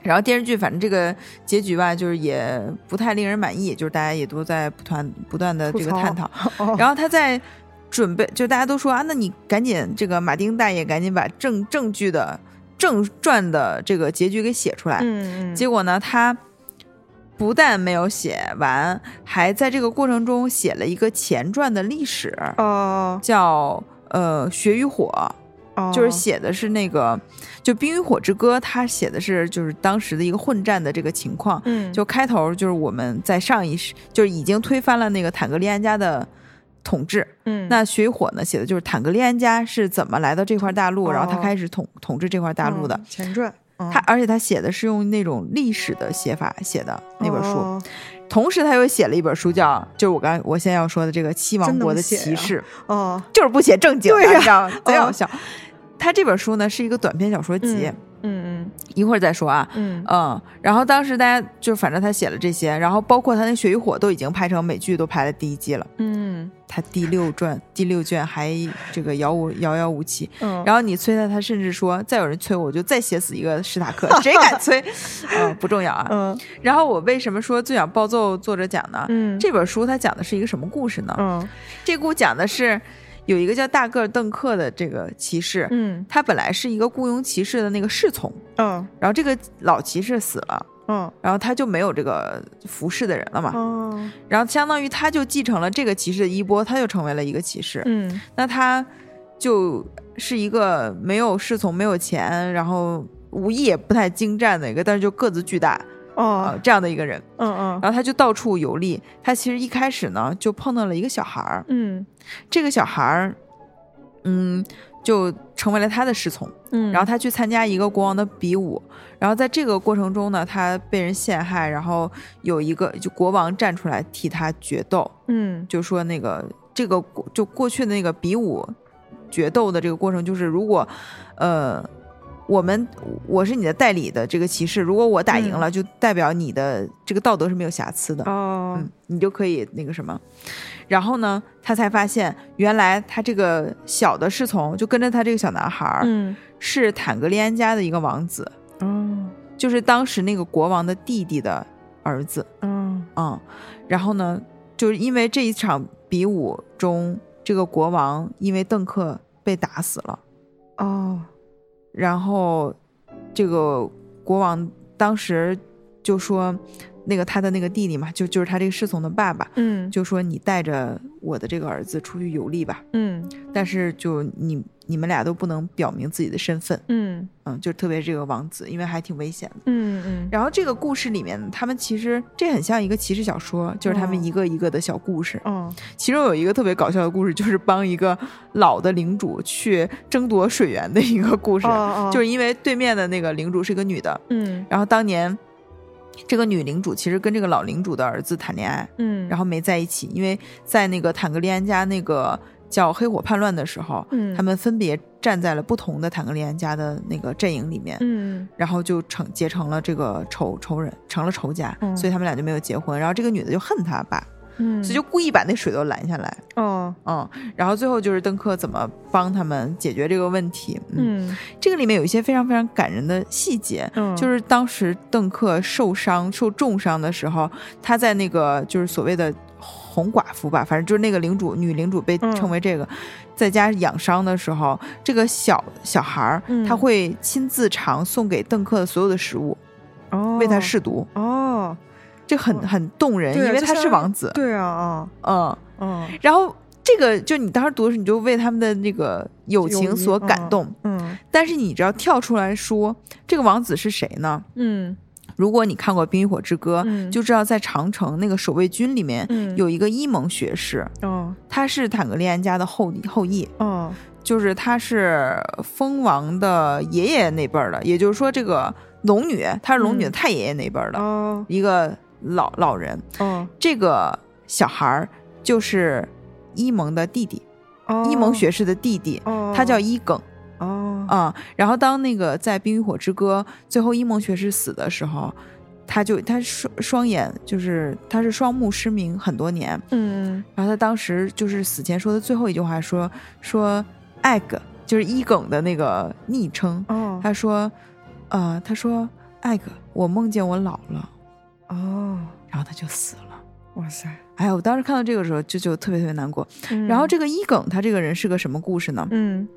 然后电视剧反正这个结局吧，就是也不太令人满意，就是大家也都在不断不断的这个探讨。哦然后他在准备，就大家都说啊，那你赶紧这个马丁大爷赶紧把正正剧的正传的这个结局给写出来。结果呢，他不但没有写完，还在这个过程中写了一个前传的历史，哦叫呃《血与火》。哦，就是写的是那个，就《冰与火之歌》，他写的是就是当时的一个混战的这个情况。嗯，就开头就是我们在上一世就是已经推翻了那个坦格利安家的统治。嗯。那《血与火》呢，写的就是坦格利安家是怎么来到这块大陆，然后他哦开始统统治这块大陆的。嗯前传，嗯。他而且他写的是用那种历史的写法写的那本书。哦。同时他又写了一本书叫，就是我刚我现在要说的这个七王国的骑士，哦，就是不写正经的，对呀。你知道吗？贼好哦笑。他这本书呢是一个短篇小说集，嗯一会儿再说啊。嗯嗯嗯，然后当时大家就反正他写了这些，然后包括他那《血与火》都已经拍成美剧，都拍了第一季了。嗯他第六卷第六卷还这个遥无遥遥无期，嗯，然后你催他，他甚至说再有人催我，我就再写死一个史塔克，[laughs] 谁敢催？嗯，不重要啊。嗯然后我为什么说最想暴揍作者讲呢？嗯这本书它讲的是一个什么故事呢？嗯这故讲的是有一个叫大个儿邓克的这个骑士，嗯。他本来是一个雇佣骑士的那个侍从，嗯。然后这个老骑士死了。嗯。然后他就没有这个服侍的人了嘛，哦。然后相当于他就继承了这个骑士的衣钵，他就成为了一个骑士。嗯。那他就是一个没有侍从、没有钱，然后武艺也不太精湛的一个，但是就个子巨大。啊、哦这样的一个人。嗯嗯然后他就到处游历。他其实一开始呢，就碰到了一个小孩儿，嗯这个小孩儿，嗯，就成为了他的侍从。嗯，然后他去参加一个国王的比武，然后在这个过程中呢，他被人陷害，然后有一个就国王站出来替他决斗，嗯就说那个这个过就过去的那个比武决斗的这个过程，就是如果呃我们我是你的代理的这个骑士，如果我打赢了，就代表你的这个道德是没有瑕疵的，哦。嗯，你就可以那个什么。然后呢，他才发现原来他这个小的侍从就跟着他这个小男孩儿，嗯。是坦格利安家的一个王子，哦。就是当时那个国王的弟弟的儿子。嗯嗯，然后呢，就是因为这一场比武中，这个国王因为邓克被打死了，哦然后这个国王当时就说，那个他的那个弟弟嘛，就就是他这个侍从的爸爸，嗯。就说你带着我的这个儿子出去游历吧，嗯。但是就你你们俩都不能表明自己的身份，嗯嗯，就特别是这个王子，因为还挺危险的。嗯嗯然后这个故事里面，他们其实这很像一个骑士小说，就是他们哦一个一个的小故事。哦其中有一个特别搞笑的故事，就是帮一个老的领主去争夺水源的一个故事，哦就是因为对面的那个领主是个女的，嗯然后当年这个女领主其实跟这个老领主的儿子谈恋爱，嗯，然后没在一起，因为在那个坦格利安家那个叫黑火叛乱的时候，嗯。他们分别站在了不同的坦格利安家的那个阵营里面，嗯。然后就成结成了这个仇仇人，成了仇家，嗯所以他们俩就没有结婚。然后这个女的就恨他爸，嗯，所以就故意把那水都拦下来，哦。嗯，然后最后就是邓克怎么帮他们解决这个问题，嗯，嗯。这个里面有一些非常非常感人的细节，嗯。就是当时邓克受伤受重伤的时候，他在那个就是所谓的红寡妇吧，反正就是那个领主女领主被嗯称为这个，在家养伤的时候，这个小小孩儿、嗯他会亲自尝送给邓克的所有的食物，哦为他试毒，哦这很很动人，因为他是王子，对啊啊嗯，嗯然后。这个就你当时读的时候，你就为他们的那个友情所感嗯动。嗯但是你只要跳出来说，这个王子是谁呢？嗯如果你看过《冰与火之歌》，嗯。就知道在长城那个守卫军里面嗯。有一个伊蒙学士，哦。他是坦格利安家的后后裔，哦。就是他是蜂王的爷爷那辈儿的，也就是说这个龙女，他是龙女的嗯。太爷爷那辈儿的、哦。一个老老人。哦。这个小孩儿就是伊蒙的弟弟，哦。伊蒙学士的弟弟，哦。他叫伊耿。哦。啊、然后当那个在《冰与火之歌》最后伊蒙学士死的时候，他就他双双眼就是他是双目失明很多年，嗯。然后他当时就是死前说的最后一句话说说 egg 就是伊耿的那个昵称，哦。他说呃他说 egg 我梦见我老了，哦。然后他就死了。哇塞哎呀，我当时看到这个时候就就特别特别难过。嗯。然后这个伊耿他这个人是个什么故事呢？嗯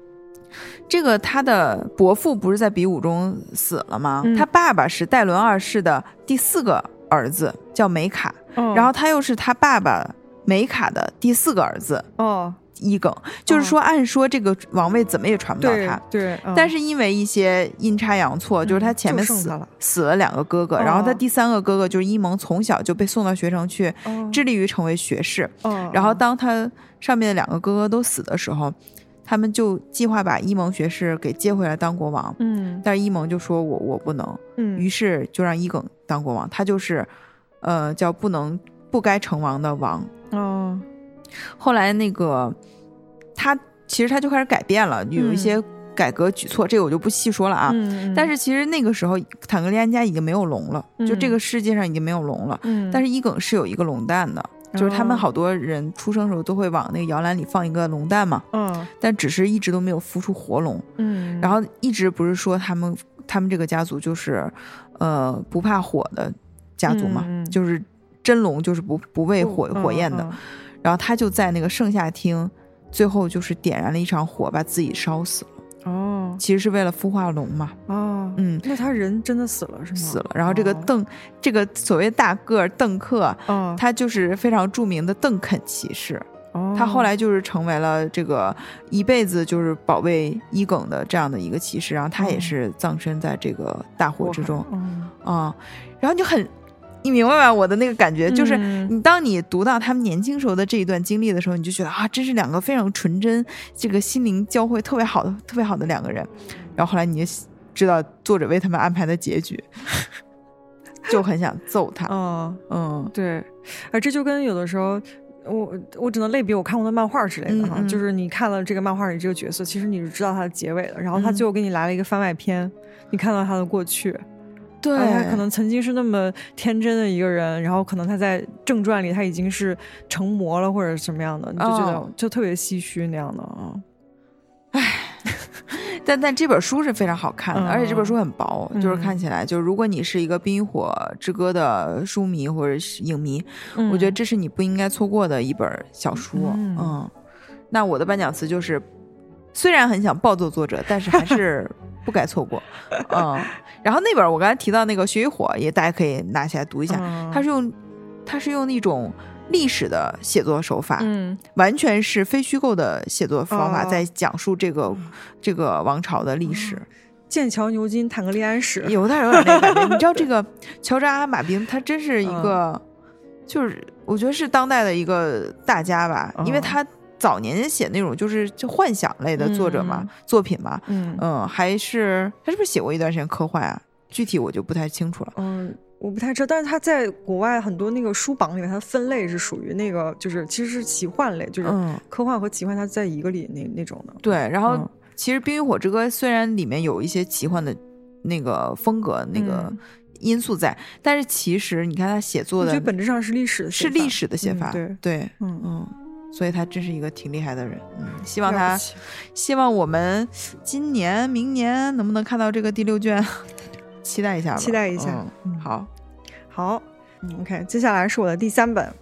这个他的伯父不是在比武中死了吗？嗯。他爸爸是戴伦二世的第四个儿子，叫梅卡，哦。然后他又是他爸爸梅卡的第四个儿子哦。一梗，就是说按说这个王位怎么也传不到对他。对嗯。但是因为一些阴差阳错，就是他前面死、了。死了两个哥哥，哦然后他第三个哥哥就是伊蒙，从小就被送到学城去，哦。致力于成为学士。哦。然后当他上面的两个哥哥都死的时候，他们就计划把伊蒙学士给接回来当国王。嗯但是伊蒙就说我我不能，嗯于是就让伊耿当国王。他就是呃，叫不能不该成王的王。哦，后来那个他其实他就开始改变了，有一些改革举措，这个我就不细说了啊。嗯，但是其实那个时候坦格利安家已经没有龙了，就这嗯个世界上已经没有龙了。嗯，但是伊耿是有一个龙蛋的，就是他们哦好多人出生的时候都会往那个摇篮里放一个龙蛋嘛，嗯但只是一直都没有孵出活龙。嗯，然后一直不是说他们他们这个家族就是呃不怕火的家族嘛，就是真龙就是不不畏不火、火焰的。嗯然后他就在那个盛夏厅，最后就是点燃了一场火，把自己烧死了。嗯哦。其实是为了孵化龙嘛，哦，嗯，那他人真的死了是吗？死了。然后这个哦。邓，这个所谓大个儿邓克，哦，他就是非常著名的邓肯骑士。哦。他后来就是成为了这个一辈子就是保卫伊耿的这样的一个骑士，然后他也哦。是葬身在这个大火之中。嗯啊、然后就很，你明白吧？我的那个感觉就是，嗯你当你读到他们年轻时候的这一段经历的时候，你就觉得啊，真是两个非常纯真，这个心灵交汇特别好的、特别好的两个人。然后后来你就知道作者为他们安排的结局，[laughs] 就很想揍他。嗯，嗯对，而这就跟有的时候。我我只能类比我看过的漫画之类的哈，嗯嗯就是你看了这个漫画里这个角色，其实你是知道他的结尾的，然后他嗯最后给你来了一个番外篇，你看到他的过去，对他可能曾经是那么天真的一个人，然后可能他在正传里他已经是成魔了或者什么样的，你就觉得哦就特别唏嘘那样的啊。唉但但这本书是非常好看的，嗯而且这本书很薄，嗯就是看起来就是如果你是一个《冰与火之歌》的书迷或者是影迷，我觉得这是你不应该错过的一本小书。嗯嗯，那我的颁奖词就是，虽然很想暴揍作者，但是还是不该错过。嗯，[laughs] 然后那本我刚才提到那个《血与火》，也大家可以拿起来读一下，嗯。它是用它是用那种历史的写作手法，嗯。完全是非虚构的写作方法，哦。在讲述这个、这个王朝的历史，剑桥牛津坦格利安史，有点有点那个感觉。你知道这个 [laughs] 乔治阿马宾，他真是一嗯。个，就是我觉得是当代的一个大家吧，因为嗯。他早年间写那种就是就幻想类的作者嘛，嗯。作品嘛，嗯。嗯，还是他是不是写过一段时间科幻啊？具体我就不太清楚了。嗯，我不太知道，但是他在国外很多那个书榜里面，它的分类是属于那个就是其实是奇幻类，就是嗯，科幻和奇幻它在一个里那那种的。对，然后嗯。其实《冰与火之歌》虽然里面有一些奇幻的那个风格、那个嗯。因素在，但是其实你看他写作我觉的得本质上是历史是历史的写法，嗯对，对，嗯，嗯，所以他真是一个挺厉害的人。嗯，希望他，希望我们今年、明年能不能看到这个第六卷，期待一下吧，期待一下嗯嗯好，好，OK，接下来是我的第三本。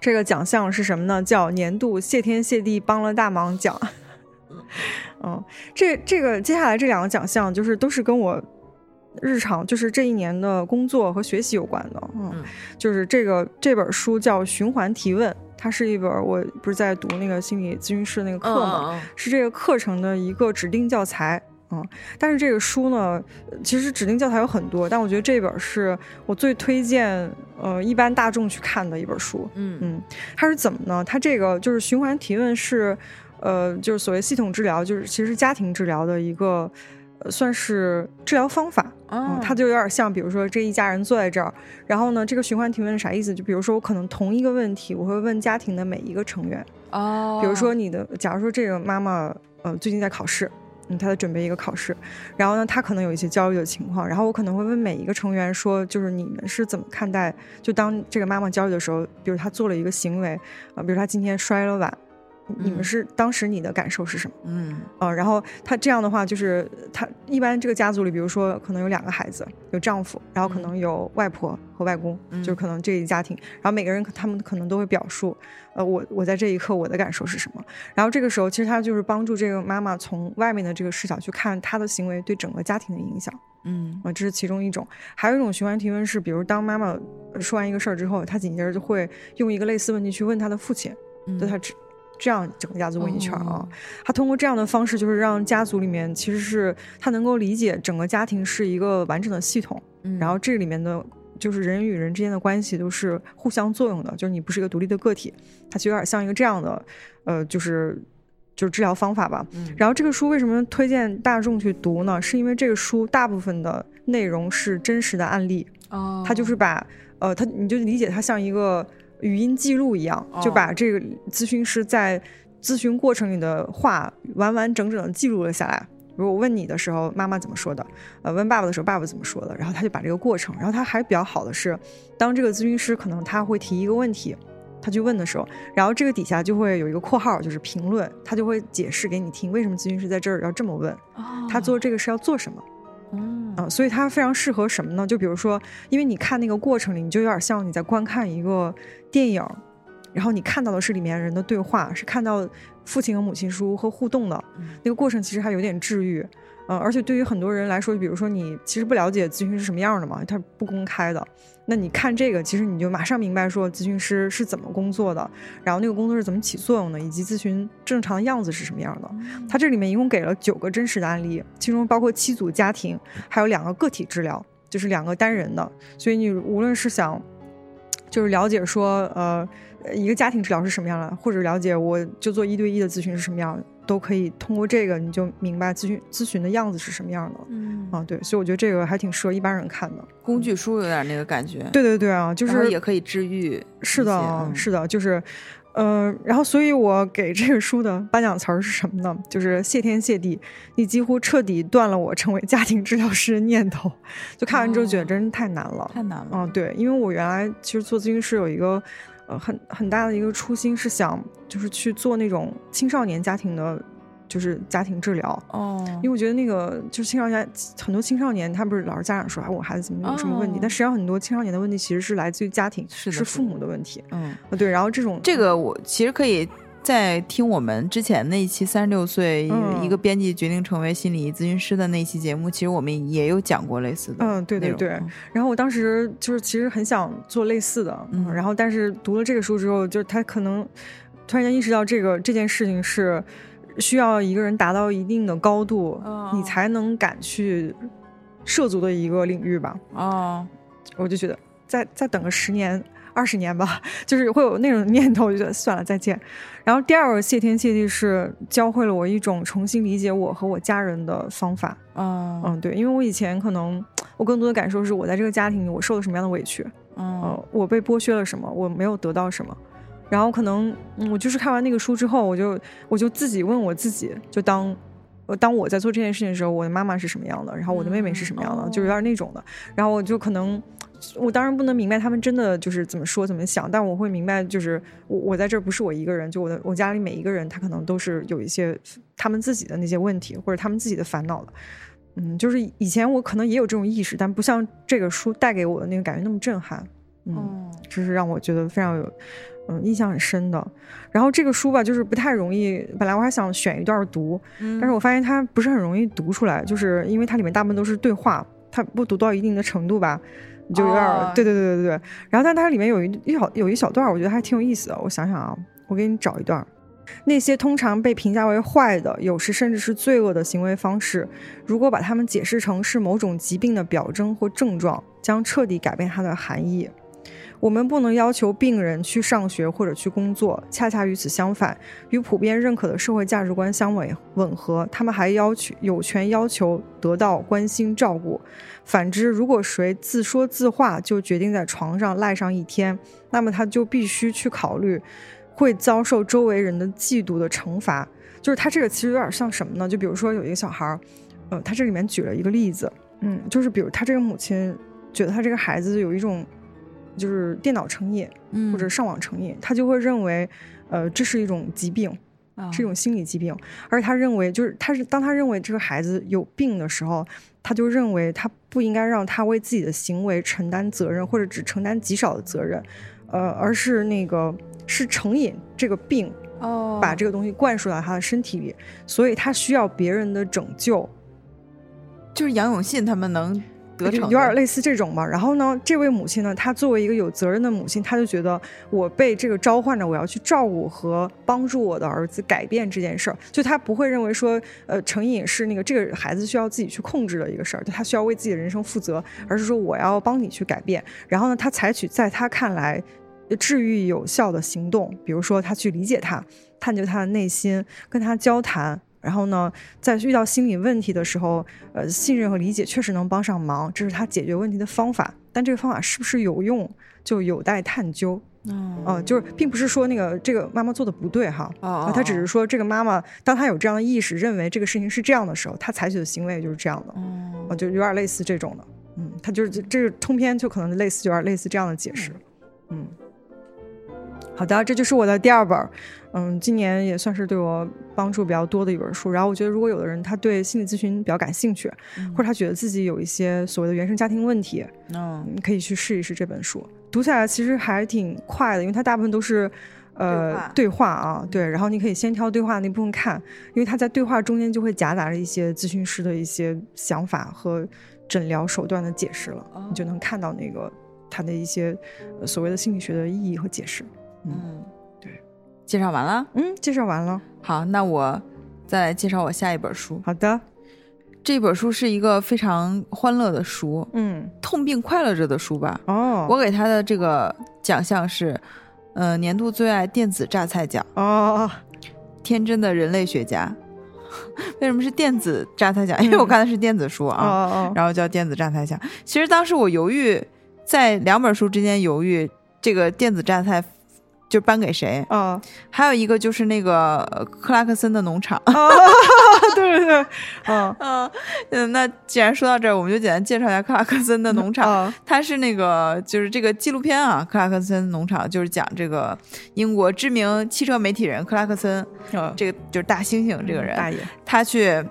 这个奖项是什么呢？叫年度谢天谢地帮了大忙奖。嗯，这这个接下来这两个奖项就是都是跟我日常就是这一年的工作和学习有关的。嗯，嗯就是这个这本书叫《循环提问》，它是一本我不是在读那个心理咨询师那个课嘛，嗯是这个课程的一个指定教材。嗯，但是这个书呢，呃其实指定教材有很多，但我觉得这本是我最推荐呃一般大众去看的一本书。嗯嗯，它是怎么呢？它这个就是循环提问是，呃，就是所谓系统治疗，就是其实家庭治疗的一个，呃，算是治疗方法。它就有点像，比如说这一家人坐在这儿，然后呢，这个循环提问啥意思？就比如说我可能同一个问题，我会问家庭的每一个成员，哦，比如说你的，假如说这个妈妈，呃，最近在考试，嗯，她在准备一个考试，然后呢，她可能有一些焦虑的情况，然后我可能会问每一个成员说，就是你们是怎么看待，就当这个妈妈焦虑的时候，比如她做了一个行为，啊、比如她今天摔了碗，你们嗯是当时你的感受是什么？嗯呃，然后他这样的话，就是他一般这个家族里，比如说可能有两个孩子，有丈夫，然后可嗯能有外婆和外公，就可能这一家庭，然后每个人他们可能都会表述，呃，我我在这一刻我的感受是什么。然后这个时候，其实他就是帮助这个妈妈从外面的这个视角去看她的行为对整个家庭的影响。嗯啊，这是其中一种。还有一种循环提问是，比如当妈妈呃说完一个事儿之后，她紧接着就会用一个类似问题去问她的父亲，嗯，就他只这样整个家族问一圈儿啊哦。他通过这样的方式，就是让家族里面其实是他能够理解整个家庭是一个完整的系统，嗯然后这里面的。就是人与人之间的关系都是互相作用的，就是你不是一个独立的个体，它就有点像一个这样的，呃，就是就是治疗方法吧。嗯然后这个书为什么推荐大众去读呢？是因为这个书大部分的内容是真实的案例，哦，它就是把呃，他你就理解它像一个语音记录一样，就哦把这个咨询师在咨询过程里的话完完整整的记录了下来。比如我问你的时候，妈妈怎么说的？呃，问爸爸的时候，爸爸怎么说的？然后他就把这个过程，然后他还比较好的是，当这个咨询师可能他会提一个问题，他去问的时候，然后这个底下就会有一个括号，就是评论，他就会解释给你听，为什么咨询师在这儿要这么问，他做这个是要做什么。嗯啊、所以它非常适合什么呢？就比如说，因为你看那个过程里，你就有点像你在观看一个电影，然后你看到的是里面人的对话，是看到父亲和母亲是如何互动的，那个过程其实还有点治愈。呃，而且对于很多人来说，比如说你其实不了解咨询师是什么样的嘛，他是不公开的。那你看这个，其实你就马上明白说咨询师是怎么工作的，然后那个工作是怎么起作用的，以及咨询正常的样子是什么样的。它这里面一共给了九个真实的案例，其中包括七组家庭，还有两个个体治疗，就是两个单人的。所以你无论是想就是了解说，呃，一个家庭治疗是什么样的，或者了解我就做一对一的咨询是什么样的，都可以通过这个你就明白咨询咨询的样子是什么样的。嗯啊，对，所以我觉得这个还挺适合一般人看的。工具书有点那个感觉，对对对啊，就是也可以治愈。是的，嗯是的，就是，呃，然后所以我给这个书的颁奖词儿是什么呢？就是谢天谢地，你几乎彻底断了我成为家庭治疗师的念头。就看完之后觉得哦真是太难了。太难了。嗯，对，因为我原来其实做咨询师有一个呃很很大的一个初心是想就是去做那种青少年家庭的，就是家庭治疗。哦，因为我觉得那个就是青少年很多青少年，他不是老是家长说，啊，我孩子怎么有什么问题？哦但实际上很多青少年的问题其实是来自于家庭，是父母的问题。嗯，啊，对，然后这种这个我其实可以在听我们之前那一期三十六岁嗯。一个编辑决定成为心理咨询师的那一期节目，其实我们也有讲过类似的嗯对对对。然后我当时就是其实很想做类似的，嗯。然后但是读了这个书之后，就是他可能突然间意识到这个这件事情是需要一个人达到一定的高度，哦。你才能敢去涉足的一个领域吧。哦，我就觉得再再等个十年。二十年吧，[laughs] 就是会有那种念头，我就觉得算了，再见。然后第二个谢天谢地是教会了我一种重新理解我和我家人的方法。嗯，嗯，对，因为我以前可能我更多的感受是我在这个家庭里我受了什么样的委屈，嗯呃，我被剥削了什么，我没有得到什么，然后可能、嗯、我就是看完那个书之后，我就我就自己问我自己，就当。呃，当我在做这件事情的时候，我的妈妈是什么样的，然后我的妹妹是什么样的，嗯就有点那种的。然后我就可能，我当然不能明白他们真的就是怎么说怎么想，但我会明白，就是我我在这儿不是我一个人，就我的我家里每一个人，他可能都是有一些他们自己的那些问题，或者他们自己的烦恼的。嗯，就是以前我可能也有这种意识，但不像这个书带给我的那个感觉那么震撼。嗯，哦这是让我觉得非常有，嗯，印象很深的。然后这个书吧，就是不太容易。本来我还想选一段读，嗯但是我发现它不是很容易读出来，就是因为它里面大部分都是对话，它不读到一定的程度吧，你就有点儿、哦对对对对对。然后，但它里面有一一小有一小段儿，我觉得还挺有意思的。我想想啊，我给你找一段儿。那些通常被评价为坏的，有时甚至是罪恶的行为方式，如果把它们解释成是某种疾病的表征或症状，将彻底改变它的含义。我们不能要求病人去上学或者去工作，恰恰与此相反，与普遍认可的社会价值观相吻吻合。他们还要求有权要求得到关心照顾。反之，如果谁自说自话就决定在床上赖上一天，那么他就必须去考虑会遭受周围人的嫉妒的惩罚。就是他这个其实有点像什么呢？就比如说有一个小孩儿，呃，他这里面举了一个例子，嗯，就是比如他这个母亲觉得他这个孩子有一种就是电脑成瘾嗯或者上网成瘾，他就会认为，呃，这是一种疾病，啊是一种心理疾病，而他认为就是他是当他认为这个孩子有病的时候，他就认为他不应该让他为自己的行为承担责任，或者只承担极少的责任，呃，而是那个是成瘾这个病哦。把这个东西灌输到他的身体里，所以他需要别人的拯救，就是杨永信他们能得逞，有点类似这种吧。然后呢，这位母亲呢，她作为一个有责任的母亲，她就觉得我被这个召唤着，我要去照顾和帮助我的儿子改变这件事儿。就她不会认为说，呃，成瘾是那个这个孩子需要自己去控制的一个事儿，就他需要为自己的人生负责，而是说我要帮你去改变。然后呢，她采取在她看来治愈有效的行动，比如说她去理解他，探究他的内心，跟他交谈，然后呢，在遇到心理问题的时候，呃，信任和理解确实能帮上忙，这是他解决问题的方法。但这个方法是不是有用，就有待探究。嗯呃，就是并不是说那个这个妈妈做的不对哈，哦啊，她只是说这个妈妈，当他有这样的意识，认为这个事情是这样的时候，他采取的行为就是这样的，哦啊，就有点类似这种的，嗯，他就是这这个通篇就可能类似，有点类似这样的解释，嗯，好的，这就是我的第二本，嗯，今年也算是对我帮助比较多的一本书。然后我觉得，如果有的人他对心理咨询比较感兴趣，或者他觉得自己有一些所谓的原生家庭问题，嗯你可以去试一试这本书。读起来其实还挺快的，因为它大部分都是。呃，对话啊，对，然后你可以先挑对话那部分看，因为他在对话中间就会夹杂着一些咨询师的一些想法和诊疗手段的解释了，你就能看到那个他的一些、呃所谓的心理学的意义和解释。嗯，对，介绍完了。嗯，介绍完了。好，那我再来介绍我下一本书。好的，这本书是一个非常欢乐的书，嗯，痛并快乐着的书吧。哦，我给他的这个奖项是，呃，年度最爱电子榨菜奖，哦，天真的人类学家。[laughs] 为什么是电子榨菜奖？因为我看的是电子书哦啊，哦，然后叫电子榨菜奖。其实当时我犹豫，在两本书之间犹豫，这个电子榨菜就颁给谁？嗯，还有一个就是那个呃克拉克森的农场。哦，[laughs] 对对对，嗯，嗯嗯，那既然说到这儿，我们就简单介绍一下克拉克森的农场。哦它是那个就是这个纪录片啊，克拉克森农场就是讲这个英国知名汽车媒体人克拉克森，哦这个就是大猩猩这个人，大爷，他去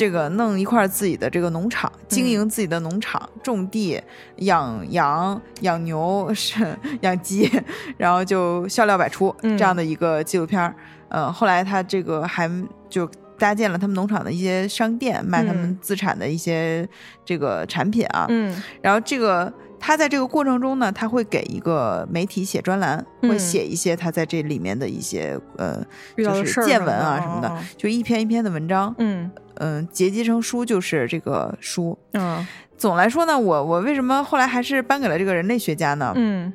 这个弄一块自己的这个农场，经营自己的农场，种地、养羊、养牛、是养鸡，[laughs] 然后就笑料百出嗯这样的一个纪录片儿。呃，后来他这个还就搭建了他们农场的一些商店，卖他们嗯自产的一些这个产品啊。嗯然后这个他在这个过程中呢，他会给一个媒体写专栏，会嗯写一些他在这里面的一些呃，就是见闻啊什么的就一篇一篇的文章，嗯。嗯，结集成书就是这个书。嗯。总来说呢，我我为什么后来还是颁给了这个人类学家呢？嗯。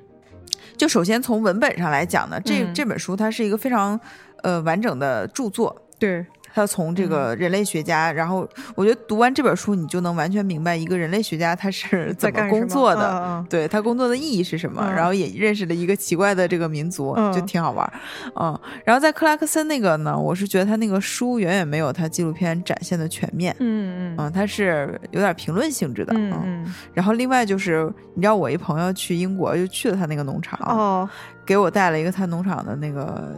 就首先从文本上来讲呢，这、嗯。这本书它是一个非常呃完整的著作。对，他从这个嗯人类学家，然后我觉得读完这本书，你就能完全明白一个人类学家他是怎么在工作的，对他工作的意义是什么，嗯。然后也认识了一个奇怪的这个民族，嗯。就挺好玩儿。嗯，然后在克拉克森那个呢，我是觉得他那个书远远没有他纪录片展现的全面。嗯嗯。嗯，它是有点评论性质的。嗯嗯然后另外就是，你知道我一朋友去英国，就去了他那个农场，哦。给我带了一个他农场的那个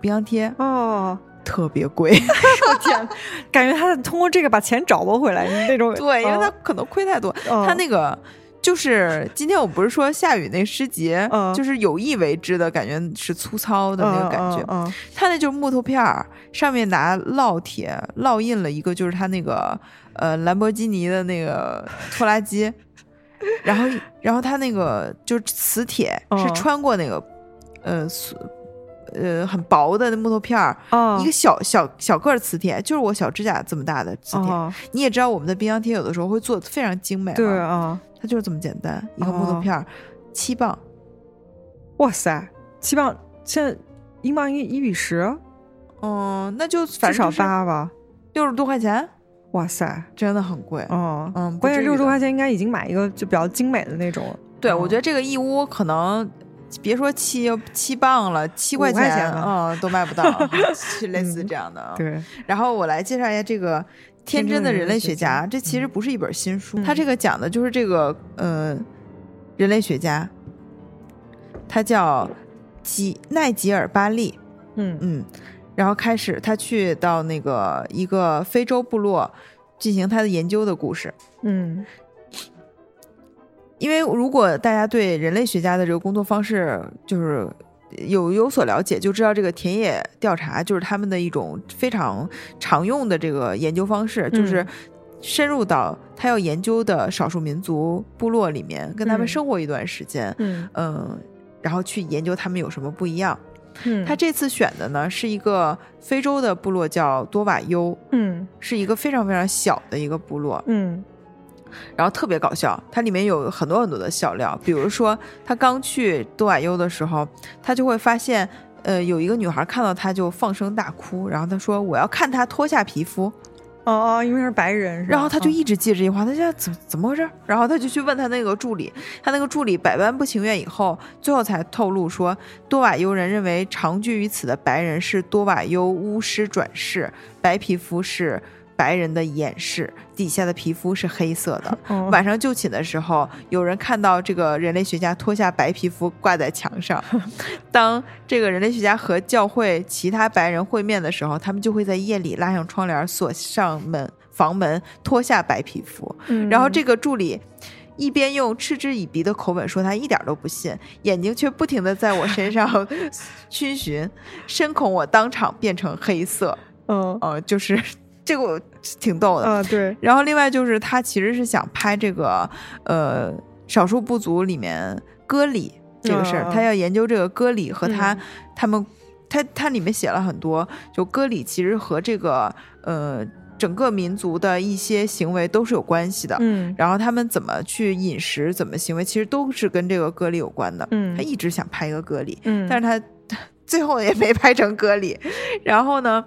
冰箱贴，哦，特别贵。我天，感觉他通过这个把钱找不回来那种。[laughs] 对，因为他哦可能亏太多。哦他那个就是今天我不是说下雨那诗集，嗯就是有意为之的感觉是粗糙的那个感觉。嗯嗯他那就是木头片儿，上面拿烙铁烙印了一个，就是他那个呃兰博基尼的那个拖拉机，[laughs] 然后然后他那个就是磁铁是嗯穿过那个、呃塑呃很薄的那木头片儿，哦，一个小小小个儿磁铁，就是我小指甲这么大的磁铁。哦，你也知道我们的冰箱贴有的时候会做的非常精美、啊，对啊，它就是这么简单，一个木头哦片儿，七磅，哇塞，七磅现在英镑一一比十，嗯，那就反至少正就是八吧。六十多块钱，哇塞，真的很贵。嗯，嗯，关键六十多块钱应该已经买一个就比较精美的那种。对，嗯我觉得这个义乌可能别说七七磅了，七块钱，啊嗯，都卖不到，[laughs] 是类似这样的。啊。对，然后我来介绍一下这个《天真的人类学家》，这其实不是一本新书，嗯它这个讲的就是这个呃人类学家，他叫吉奈吉尔巴利，嗯嗯，然后开始他去到那个一个非洲部落进行他的研究的故事。嗯因为如果大家对人类学家的这个工作方式就是有有所了解，就知道这个田野调查就是他们的一种非常常用的这个研究方式，就是嗯深入到他要研究的少数民族部落里面，跟他们嗯。生活一段时间，嗯。嗯，然后去研究他们有什么不一样。嗯，他这次选的呢是一个非洲的部落，叫多瓦尤，嗯。是一个非常非常小的一个部落，嗯然后特别搞笑，它里面有很多很多的笑料，比如说他刚去多瓦尤的时候，他就会发现，呃，有一个女孩看到他就放声大哭，然后他说我要看他脱下皮肤，哦哦，因为是白人，是然后他就嗯。一直记着这句话，他现在怎怎么回事？然后他就去问他那个助理，他那个助理百般不情愿以后，最后才透露说，多瓦尤人认为长居于此的白人是多瓦尤巫师转世，白皮肤是白人的掩饰，底下的皮肤是黑色的。[laughs] 哦晚上就寝的时候，有人看到这个人类学家脱下白皮肤挂在墙上。[laughs] 当这个人类学家和教会其他白人会面的时候，他们就会在夜里拉上窗帘，锁上门房门，脱下白皮肤。嗯然后这个助理。一边用嗤之以鼻的口吻说他一点都不信，眼睛却不停的在我身上 [laughs] 逡巡，深恐我当场变成黑色。嗯呃，就是这个我挺逗的。啊对，然后另外就是他其实是想拍这个呃少数部族里面割礼这个事儿，嗯嗯他要研究这个割礼和他、嗯他们他他里面写了很多，就割礼其实和这个呃整个民族的一些行为都是有关系的。嗯然后他们怎么去饮食，怎么行为，其实都是跟这个割礼有关的。嗯他一直想拍一个割礼，嗯，但是他 [laughs] 最后也没拍成割礼。然后呢，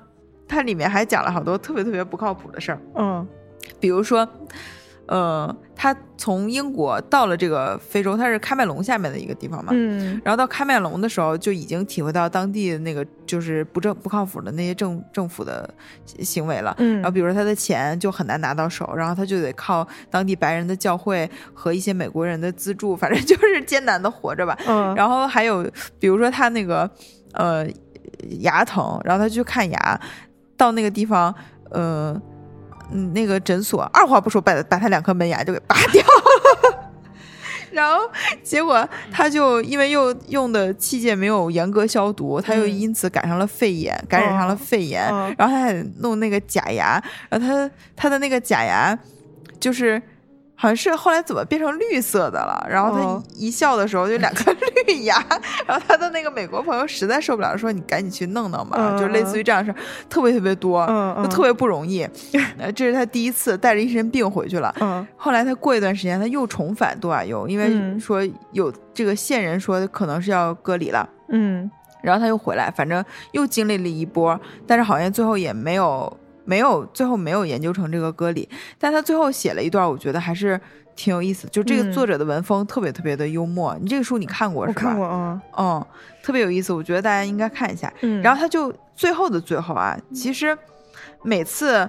它里面还讲了好多特别特别不靠谱的事儿，嗯比如说，呃，他从英国到了这个非洲，他是喀麦隆下面的一个地方嘛。嗯然后到喀麦隆的时候，就已经体会到当地那个就是不正不靠谱的那些政政府的行为了。嗯，然后比如说他的钱就很难拿到手，然后他就得靠当地白人的教会和一些美国人的资助，反正就是艰难的活着吧。嗯然后还有比如说他那个呃牙疼，然后他去看牙，到那个地方呃嗯那个诊所二话不说把把他两颗门牙就给拔掉。[laughs] 然后结果他就因为又用的器械没有严格消毒，他又嗯因此感上了肺炎，感染上了哦肺炎。哦然后他还弄那个假牙，然后他他的那个假牙就是好像是后来怎么变成绿色的了，然后他哦一,、笑的时候就两颗 [laughs] 绿牙，然后他的那个美国朋友实在受不了，说你赶紧去弄弄吧，嗯就类似于这样的事儿特别特别多，嗯嗯就特别不容易。[laughs] 呃，这是他第一次带着一身病回去了。嗯后来他过一段时间，他又重返多瓦尤，因为嗯说有这个线人说可能是要隔离了。嗯然后他又回来，反正又经历了一波，但是好像最后也没有没有最后没有研究成这个歌里，但他最后写了一段，我觉得还是挺有意思，就这个嗯作者的文风特别特别的幽默。你这个书你看过是吧？看过啊，嗯，特别有意思，我觉得大家应该看一下。嗯，然后他就最后的最后啊，其实每次，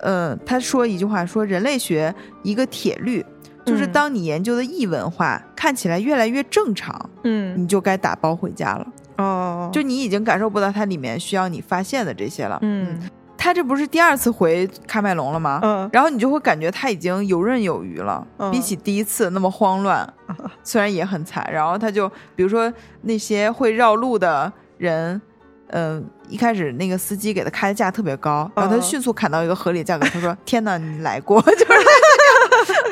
呃，他说一句话，说人类学一个铁律。就是嗯当你研究的异文化看起来越来越正常，嗯你就该打包回家了。哦，就你已经感受不到它里面需要你发现的这些了。嗯他这不是第二次回喀麦隆了吗？嗯然后你就会感觉他已经游刃有余了，嗯比起第一次那么慌乱，虽然也很惨。然后他就比如说那些会绕路的人。嗯，一开始那个司机给他开的价特别高，然后他嗯迅速砍到一个合理价格。他说：[laughs] “天哪，你来过？” [laughs] 就是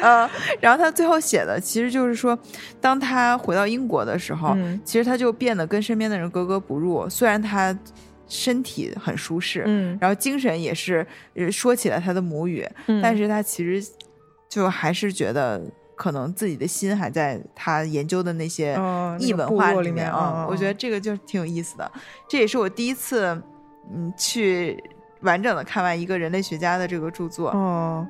嗯。然后他最后写的其实就是说，当他回到英国的时候，嗯其实他就变得跟身边的人格格不入。虽然他身体很舒适，嗯然后精神也是呃说起来他的母语，嗯，但是他其实就还是觉得可能自己的心还在他研究的那些哦异文化里面啊、嗯我觉得这个就挺有意思的。这也是我第一次嗯去完整的看完一个人类学家的这个著作。哦，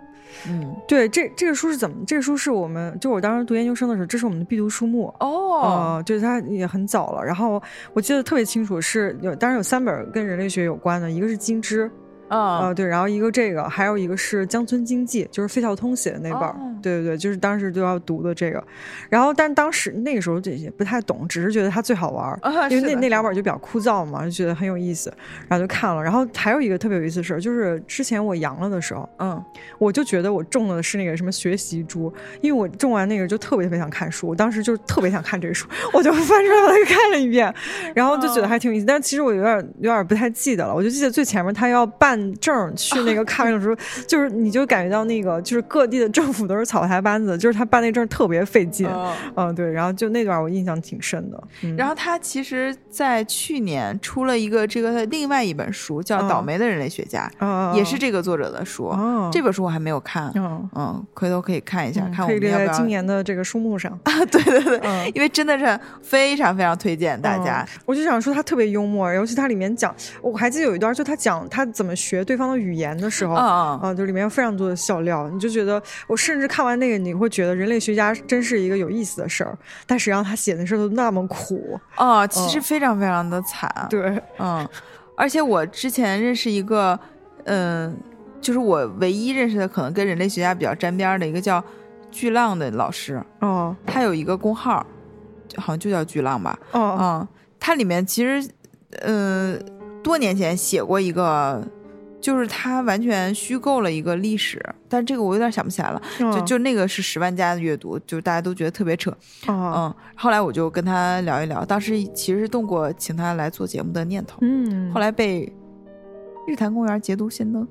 嗯，对，这这个书是怎么？这个书是我们就我当时读研究生的时候，这是我们的必读书目。哦，哦，就是它也很早了。然后我记得特别清楚是，有当然有三本跟人类学有关的，一个是《金枝》，嗯，呃，对，然后一个这个，还有一个是《江村经济》，就是费孝通写的那本儿，哦对对对，就是当时就要读的这个。然后，但当时那个时候就也不太懂，只是觉得它最好玩因为那那两本就比较枯燥嘛，就觉得很有意思，然后就看了。然后还有一个特别有意思的事儿，就是之前我阳了的时候，嗯我就觉得我中的是那个什么学习猪，因为我中完那个就特别特别想看书，我当时就特别想看这个书，我就翻出来看了一遍，然后就觉得还挺有意思。但其实我有点有点不太记得了，我就记得最前面他要办办证去那个 [laughs] 看的时候，就是你就感觉到那个就是各地的政府都是草台班子，[laughs] 就是他办那证特别费劲。嗯嗯，对，然后就那段我印象挺深的。嗯、然后他其实，在去年出了一个这个另外一本书，叫《嗯倒霉的人类学家》，嗯，也是这个作者的书。嗯，这本书我还没有看，嗯，嗯，回头可以看一下，嗯看我可以列在们要不要。今年的这个书目上 [laughs] 啊。对对对，嗯，因为真的是非常非常推荐大家。嗯我就想说他特别幽默，尤其他里面讲，我还记得有一段，就他讲他怎么学对方的语言的时候，嗯嗯啊，就里面有非常多的笑料，你就觉得我甚至看完那个，你会觉得人类学家真是一个有意思的事儿，但实际上他写的事儿都那么苦，哦，其实非常非常的惨。对，嗯，而且我之前认识一个，嗯、就是我唯一认识的可能跟人类学家比较沾边的一个叫巨浪的老师，哦他有一个公号，好像就叫巨浪吧。哦，嗯，他里面其实，嗯，多年前写过一个。就是他完全虚构了一个历史，但这个我有点想不起来了。就嗯就那个是十万加的阅读，就大家都觉得特别扯。哦，嗯，后来我就跟他聊一聊，当时其实是动过请他来做节目的念头，嗯，后来被日坛公园捷读新灯，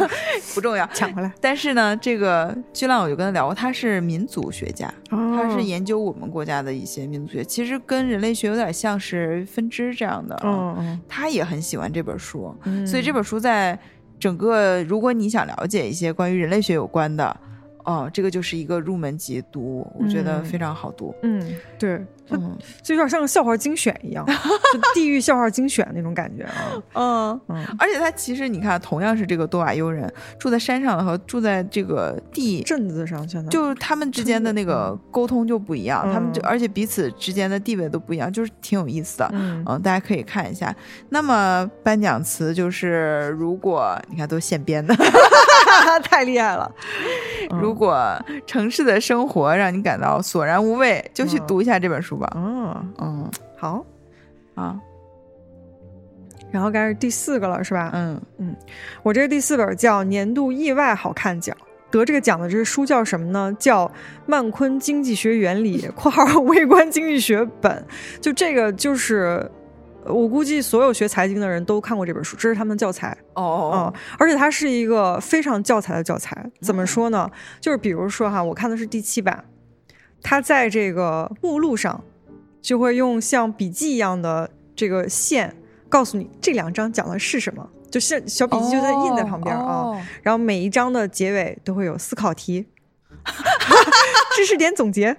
[laughs] 不重要。抢回来，但是呢，这个巨浪我就跟他聊过，他是民族学家，他他是研究我们国家的一些民族学，其实跟人类学有点像是分支这样的。嗯嗯他也很喜欢这本书，嗯，所以这本书在整个，如果你想了解一些关于人类学有关的，哦，这个就是一个入门级读物，我觉得嗯非常好读。嗯，对，就嗯。就有点像个笑话精选一样，就地狱笑话精选那种感觉啊，[laughs] 嗯，嗯。而且他其实你看，同样是这个多瓦悠人，住在山上的和住在这个地，镇子上现在就是他们之间的那个沟通就不一样，嗯他们就而且彼此之间的地位都不一样，就是挺有意思的。嗯嗯，大家可以看一下。那么颁奖词就是，如果你看都现编的，[laughs] 太厉害了，如果城市的生活让你感到索然无味，就去嗯。读一下这本书吧。嗯嗯好，啊然后该是第四个了是吧？嗯嗯我这个第四本叫年度意外好看奖。得这个奖的这个书叫什么呢？叫《曼昆经济学原理（ [laughs] 括号微观经济学本）》。就这个就是，呃我估计所有学财经的人都看过这本书，这是他们的教材。哦哦嗯，而且它是一个非常教材的教材。怎么说呢？就是比如说哈，我看的是第七版，它在这个目录上就会用像笔记一样的这个线告诉你这两章讲的是什么，就像小笔记就在印在旁边啊。哦然后每一章的结尾都会有思考题。[laughs] 知识点总结，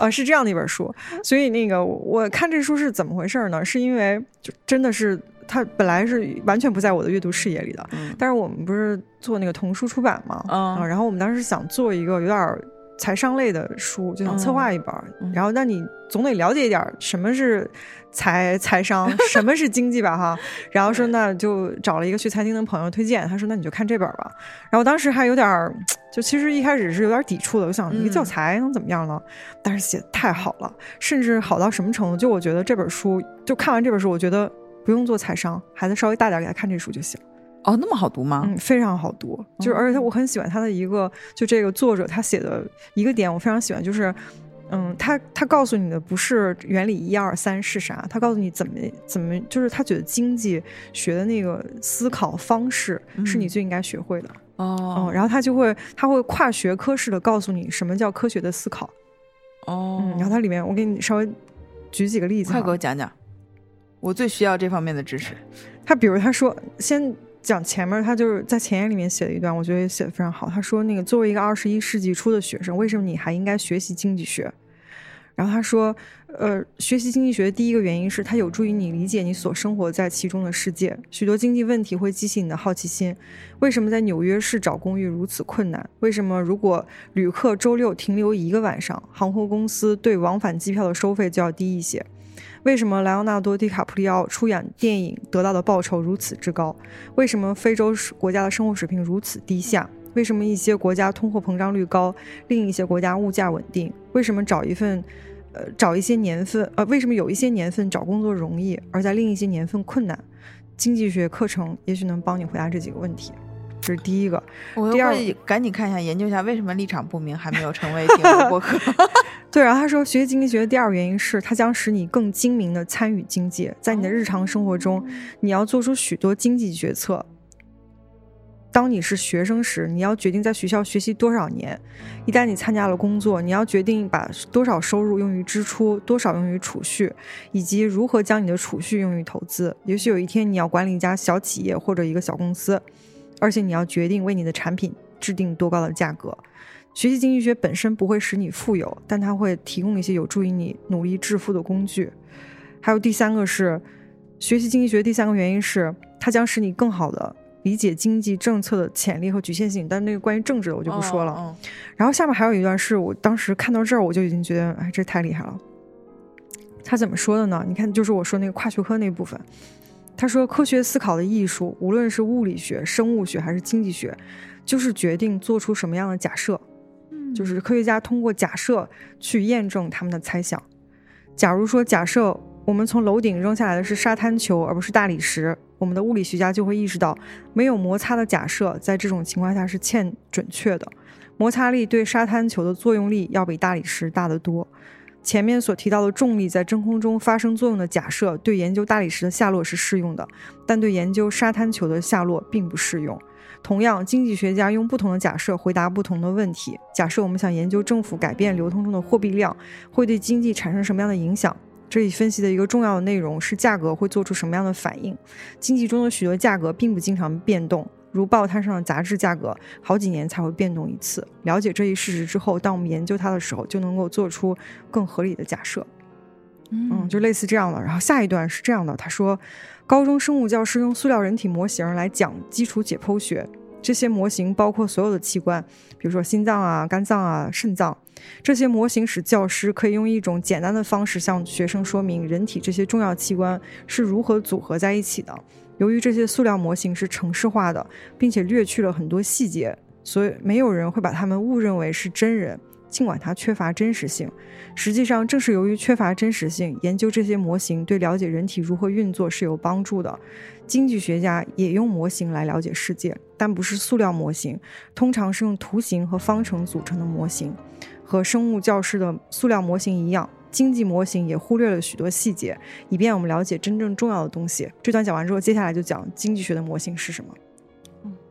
呃，是这样的一本书，所以那个我看这书是怎么回事呢？是因为就真的是它本来是完全不在我的阅读视野里的，嗯但是我们不是做那个童书出版嘛，嗯啊，然后我们当时想做一个有点儿财商类的书，就想策划一本然后那你总得了解一点儿什么是财财商，什么是经济吧哈，然后说那就找了一个去财经的朋友推荐，他说那你就看这本儿吧，然后当时还有点儿，就其实一开始是有点抵触的，我想一个教嗯材能怎么样呢？但是写的太好了，甚至好到什么程度？就我觉得这本书，就看完这本书，我觉得不用做财商，孩子稍微大点给他看这书就行。哦，那么好读吗？嗯，非常好读，就是而且他我很喜欢他的一个，就这个作者他写的一个点，我非常喜欢，就是。嗯，他他告诉你的不是原理一二三是啥，他告诉你怎么怎么，就是他觉得经济学的那个思考方式是你嗯最应该学会的。哦嗯，然后他就会他会跨学科式的告诉你什么叫科学的思考。哦嗯，然后它里面我给你稍微举几个例子哈，快给我讲讲，我最需要这方面的知识。他比如他说，先讲前面，他就是在前言里面写了一段，我觉得写的非常好。他说，那个作为一个二十一世纪初的学生，为什么你还应该学习经济学？然后他说，呃，学习经济学的第一个原因是它有助于你理解你所生活在其中的世界。许多经济问题会激起你的好奇心。为什么在纽约市找公寓如此困难？为什么如果旅客周六停留一个晚上，航空公司对往返机票的收费就要低一些？为什么莱昂纳多·迪卡普里奥出演电影得到的报酬如此之高？为什么非洲国家的生活水平如此低下？为什么一些国家通货膨胀率高，另一些国家物价稳定？为什么找一份，呃，找一些年份，呃，为什么有一些年份找工作容易，而在另一些年份困难？经济学课程也许能帮你回答这几个问题。这是第一个。我第二会赶紧看一下，研究一下为什么立场不明还没有成为顶流播客。[laughs] 对，然后他说，学习经济学的第二个原因是，它将使你更精明的参与经济，在你的日常生活中，你要做出许多经济决策。当你是学生时，你要决定在学校学习多少年；一旦你参加了工作，你要决定把多少收入用于支出，多少用于储蓄，以及如何将你的储蓄用于投资。也许有一天你要管理一家小企业或者一个小公司，而且你要决定为你的产品制定多高的价格。学习经济学本身不会使你富有，但它会提供一些有助于你努力致富的工具。还有第三个是，学习经济学第三个原因是，它将使你更好的理解经济政策的潜力和局限性。但那个关于政治的我就不说了。哦然后下面还有一段是我当时看到这儿，我就已经觉得，哎，这太厉害了。他怎么说的呢？你看，就是我说那个跨学科那部分，他说科学思考的艺术，无论是物理学、生物学还是经济学，就是决定做出什么样的假设。就是科学家通过假设去验证他们的猜想。假如说，假设我们从楼顶扔下来的是沙滩球，而不是大理石，我们的物理学家就会意识到，没有摩擦的假设在这种情况下是欠准确的。摩擦力对沙滩球的作用力要比大理石大得多。前面所提到的重力在真空中发生作用的假设，对研究大理石的下落是适用的，但对研究沙滩球的下落并不适用。同样，经济学家用不同的假设回答不同的问题。假设我们想研究政府改变流通中的货币量会对经济产生什么样的影响，这里分析的一个重要的内容是价格会做出什么样的反应。经济中的许多价格并不经常变动，如报摊上的杂志价格，好几年才会变动一次。了解这一事实之后，当我们研究它的时候，就能够做出更合理的假设。嗯，就类似这样的。然后下一段是这样的，他说，高中生物教师用塑料人体模型来讲基础解剖学，这些模型包括所有的器官，比如说心脏啊、肝脏啊、肾脏。这些模型使教师可以用一种简单的方式向学生说明人体这些重要器官是如何组合在一起的。由于这些塑料模型是程式化的，并且略去了很多细节，所以没有人会把它们误认为是真人。尽管它缺乏真实性，实际上正是由于缺乏真实性，研究这些模型对了解人体如何运作是有帮助的。经济学家也用模型来了解世界，但不是塑料模型，通常是用图形和方程组成的模型。和生物教师的塑料模型一样，经济模型也忽略了许多细节，以便我们了解真正重要的东西。这段讲完之后，接下来就讲经济学的模型是什么。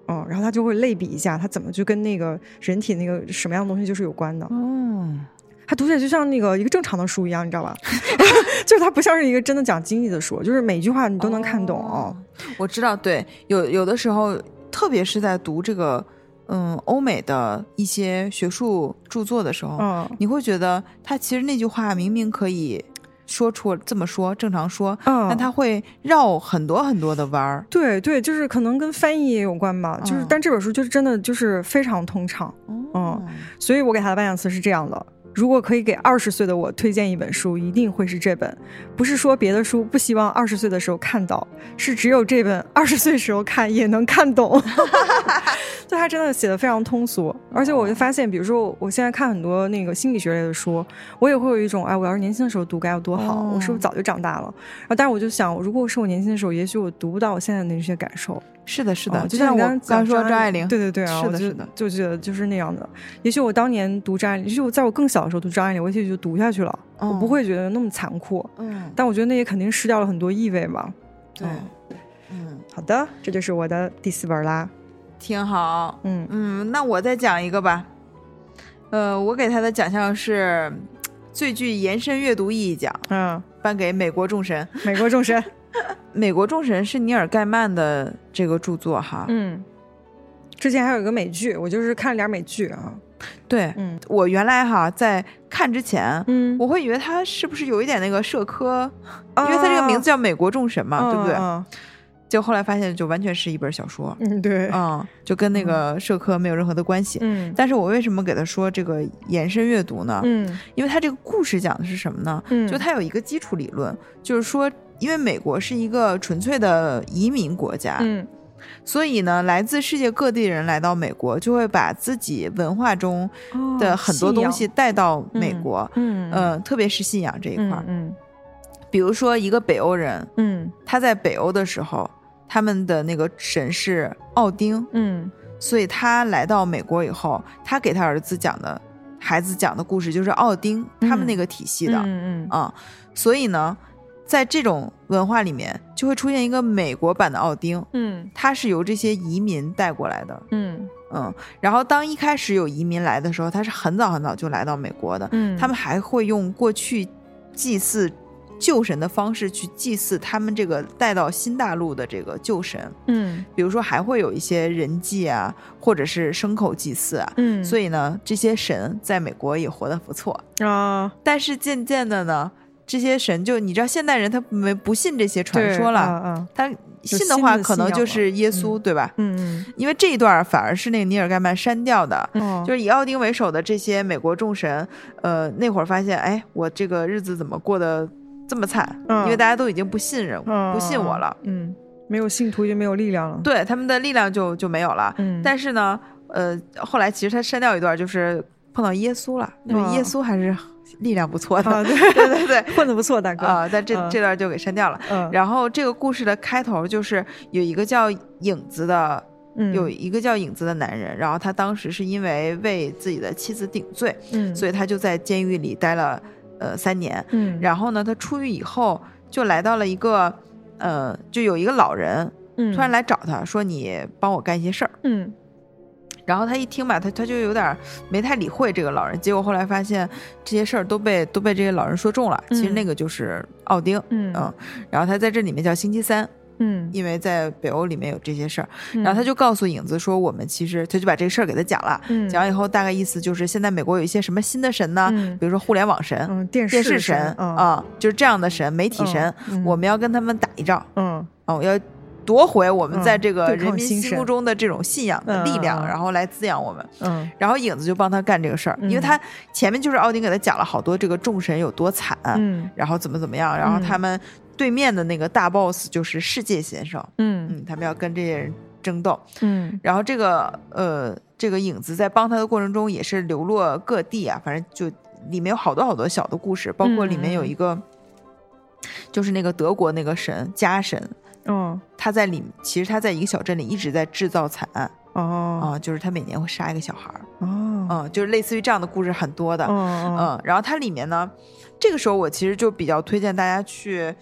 嗯，然后他就会类比一下，他怎么就跟那个人体那个什么样的东西就是有关的。嗯，他读起来就像那个一个正常的书一样，你知道吧？[laughs] [laughs] 就是它不像是一个真的讲经济的书，就是每句话你都能看懂。哦我知道，对，有有的时候，特别是在读这个嗯欧美的一些学术著作的时候，嗯你会觉得他其实那句话明明可以说出这么说，正常说，嗯，但他会绕很多很多的弯儿。对对，就是可能跟翻译也有关吧。就是，嗯但这本书就是真的就是非常通畅，嗯，所以我给他的颁奖词是这样的。如果可以给二十岁的我推荐一本书，一定会是这本。不是说别的书不希望二十岁的时候看到，是只有这本二十岁时候看也能看懂。[laughs] 就他真的写的非常通俗，而且我就发现，比如说我现在看很多那个心理学类的书，我也会有一种，哎，我要是年轻的时候读该有多好，哦我是不是早就长大了？然后，但是我就想，如果是我年轻的时候，也许我读不到我现在的那些感受。是的，是的，哦就像我刚刚说张张爱玲，对对对啊，是的，是的，就觉得就是那样的。也许我当年读张爱玲，也许我在我更小的时候读张爱玲，我也许就读下去了，我不嗯会觉得那么残酷。嗯，但我觉得那也肯定失掉了很多意味吧。对嗯，嗯，好的，这就是我的第四本啦。挺好。嗯嗯，那我再讲一个吧。呃，我给他的奖项是最具延伸阅读意义奖，嗯，颁给《美国众神》。美国众神。[laughs]《美国众神》是尼尔盖曼的这个著作哈。嗯，之前还有一个美剧，我就是看了点美剧啊。对嗯我原来哈在看之前，嗯，我会以为他是不是有一点那个社科，因为他这个名字叫《美国众神》嘛，对不对？嗯结果后来发现，就完全是一本小说，嗯，对。嗯，就跟那个社科没有任何的关系。嗯但是我为什么给他说这个延伸阅读呢？嗯因为他这个故事讲的是什么呢？嗯，就他有一个基础理论，就是说，因为美国是一个纯粹的移民国家，嗯所以呢，来自世界各地人来到美国，就会把自己文化中的很多东西带到美国。哦嗯嗯、特别是信仰这一块儿，嗯比如说一个北欧人，嗯他在北欧的时候，他们的那个神是奥丁，嗯。所以他来到美国以后，他给他儿子讲的孩子讲的故事就是奥丁他们那个体系的，嗯嗯。啊、所以呢，在这种文化里面，就会出现一个美国版的奥丁，嗯。他是由这些移民带过来的。嗯。嗯，然后当一开始有移民来的时候，他是很早很早就来到美国的，嗯，他们还会用过去祭祀旧神的方式去祭祀他们这个带到新大陆的这个旧神，嗯。比如说还会有一些人祭啊，或者是牲口祭祀啊。嗯，所以呢，这些神在美国也活得不错。啊，但是渐渐的呢，这些神就你知道，现代人他没不信这些传说了，啊啊。他信的话可能就是耶稣，对吧？嗯因为这一段反而是那个尼尔盖曼删掉的，就是以奥丁为首的这些美国众神，呃，那会儿发现，哎，我这个日子怎么过得这么惨？嗯因为大家都已经不信任、嗯不信我了，嗯，没有信徒就没有力量了。对他们的力量就就没有了。嗯，但是呢，呃，后来其实他删掉一段，就是碰到耶稣了，耶稣还是力量不错的，啊，对，[laughs] 对对对，[laughs] 混的不错，大哥。啊、但这、嗯这段就给删掉了。嗯，然后这个故事的开头就是有一个叫影子的，嗯有一个叫影子的男人，然后他当时是因为为自己的妻子顶罪，嗯，所以他就在监狱里待了呃三年。嗯，然后呢，他出狱以后就来到了一个呃，就有一个老人嗯突然来找他说：“你帮我干一些事儿。嗯然后他一听吧，他他就有点没太理会这个老人。结果后来发现这些事儿都被都被这些老人说中了。其实嗯那个就是奥丁，嗯嗯然后他在这里面叫星期三，嗯，因为在北欧里面有这些事儿。然然后他就告诉影子说，我们其实他就把这个事儿给他讲了。嗯讲完以后，大概意思就是现在美国有一些什么新的神呢？嗯比如说互联网神、嗯电电视神神啊、就是这样的神，媒体神，嗯我们要跟他们打一仗嗯哦，要夺回我们嗯在这个人民心目中的这种信仰的力量，然后来滋养我们。嗯然后影子就帮他干这个事儿，因为嗯他前面就是奥丁给他讲了好多这个众神有多惨，嗯然后怎么怎么样，然后嗯他们对面的那个大 boss 就是世界先生，嗯。嗯，他们要跟这些人争斗。嗯。然后这个呃，这个影子在帮他的过程中也是流落各地啊，反正就里面有好多好多小的故事，包括里面有一个，就是那个德国那个神家神，嗯他在里，其实他在一个小镇里一直在制造惨案。哦。啊、就是他每年会杀一个小孩儿，哦。嗯，就是类似于这样的故事很多的，哦。嗯，然后它里面呢，这个时候我其实就比较推荐大家去。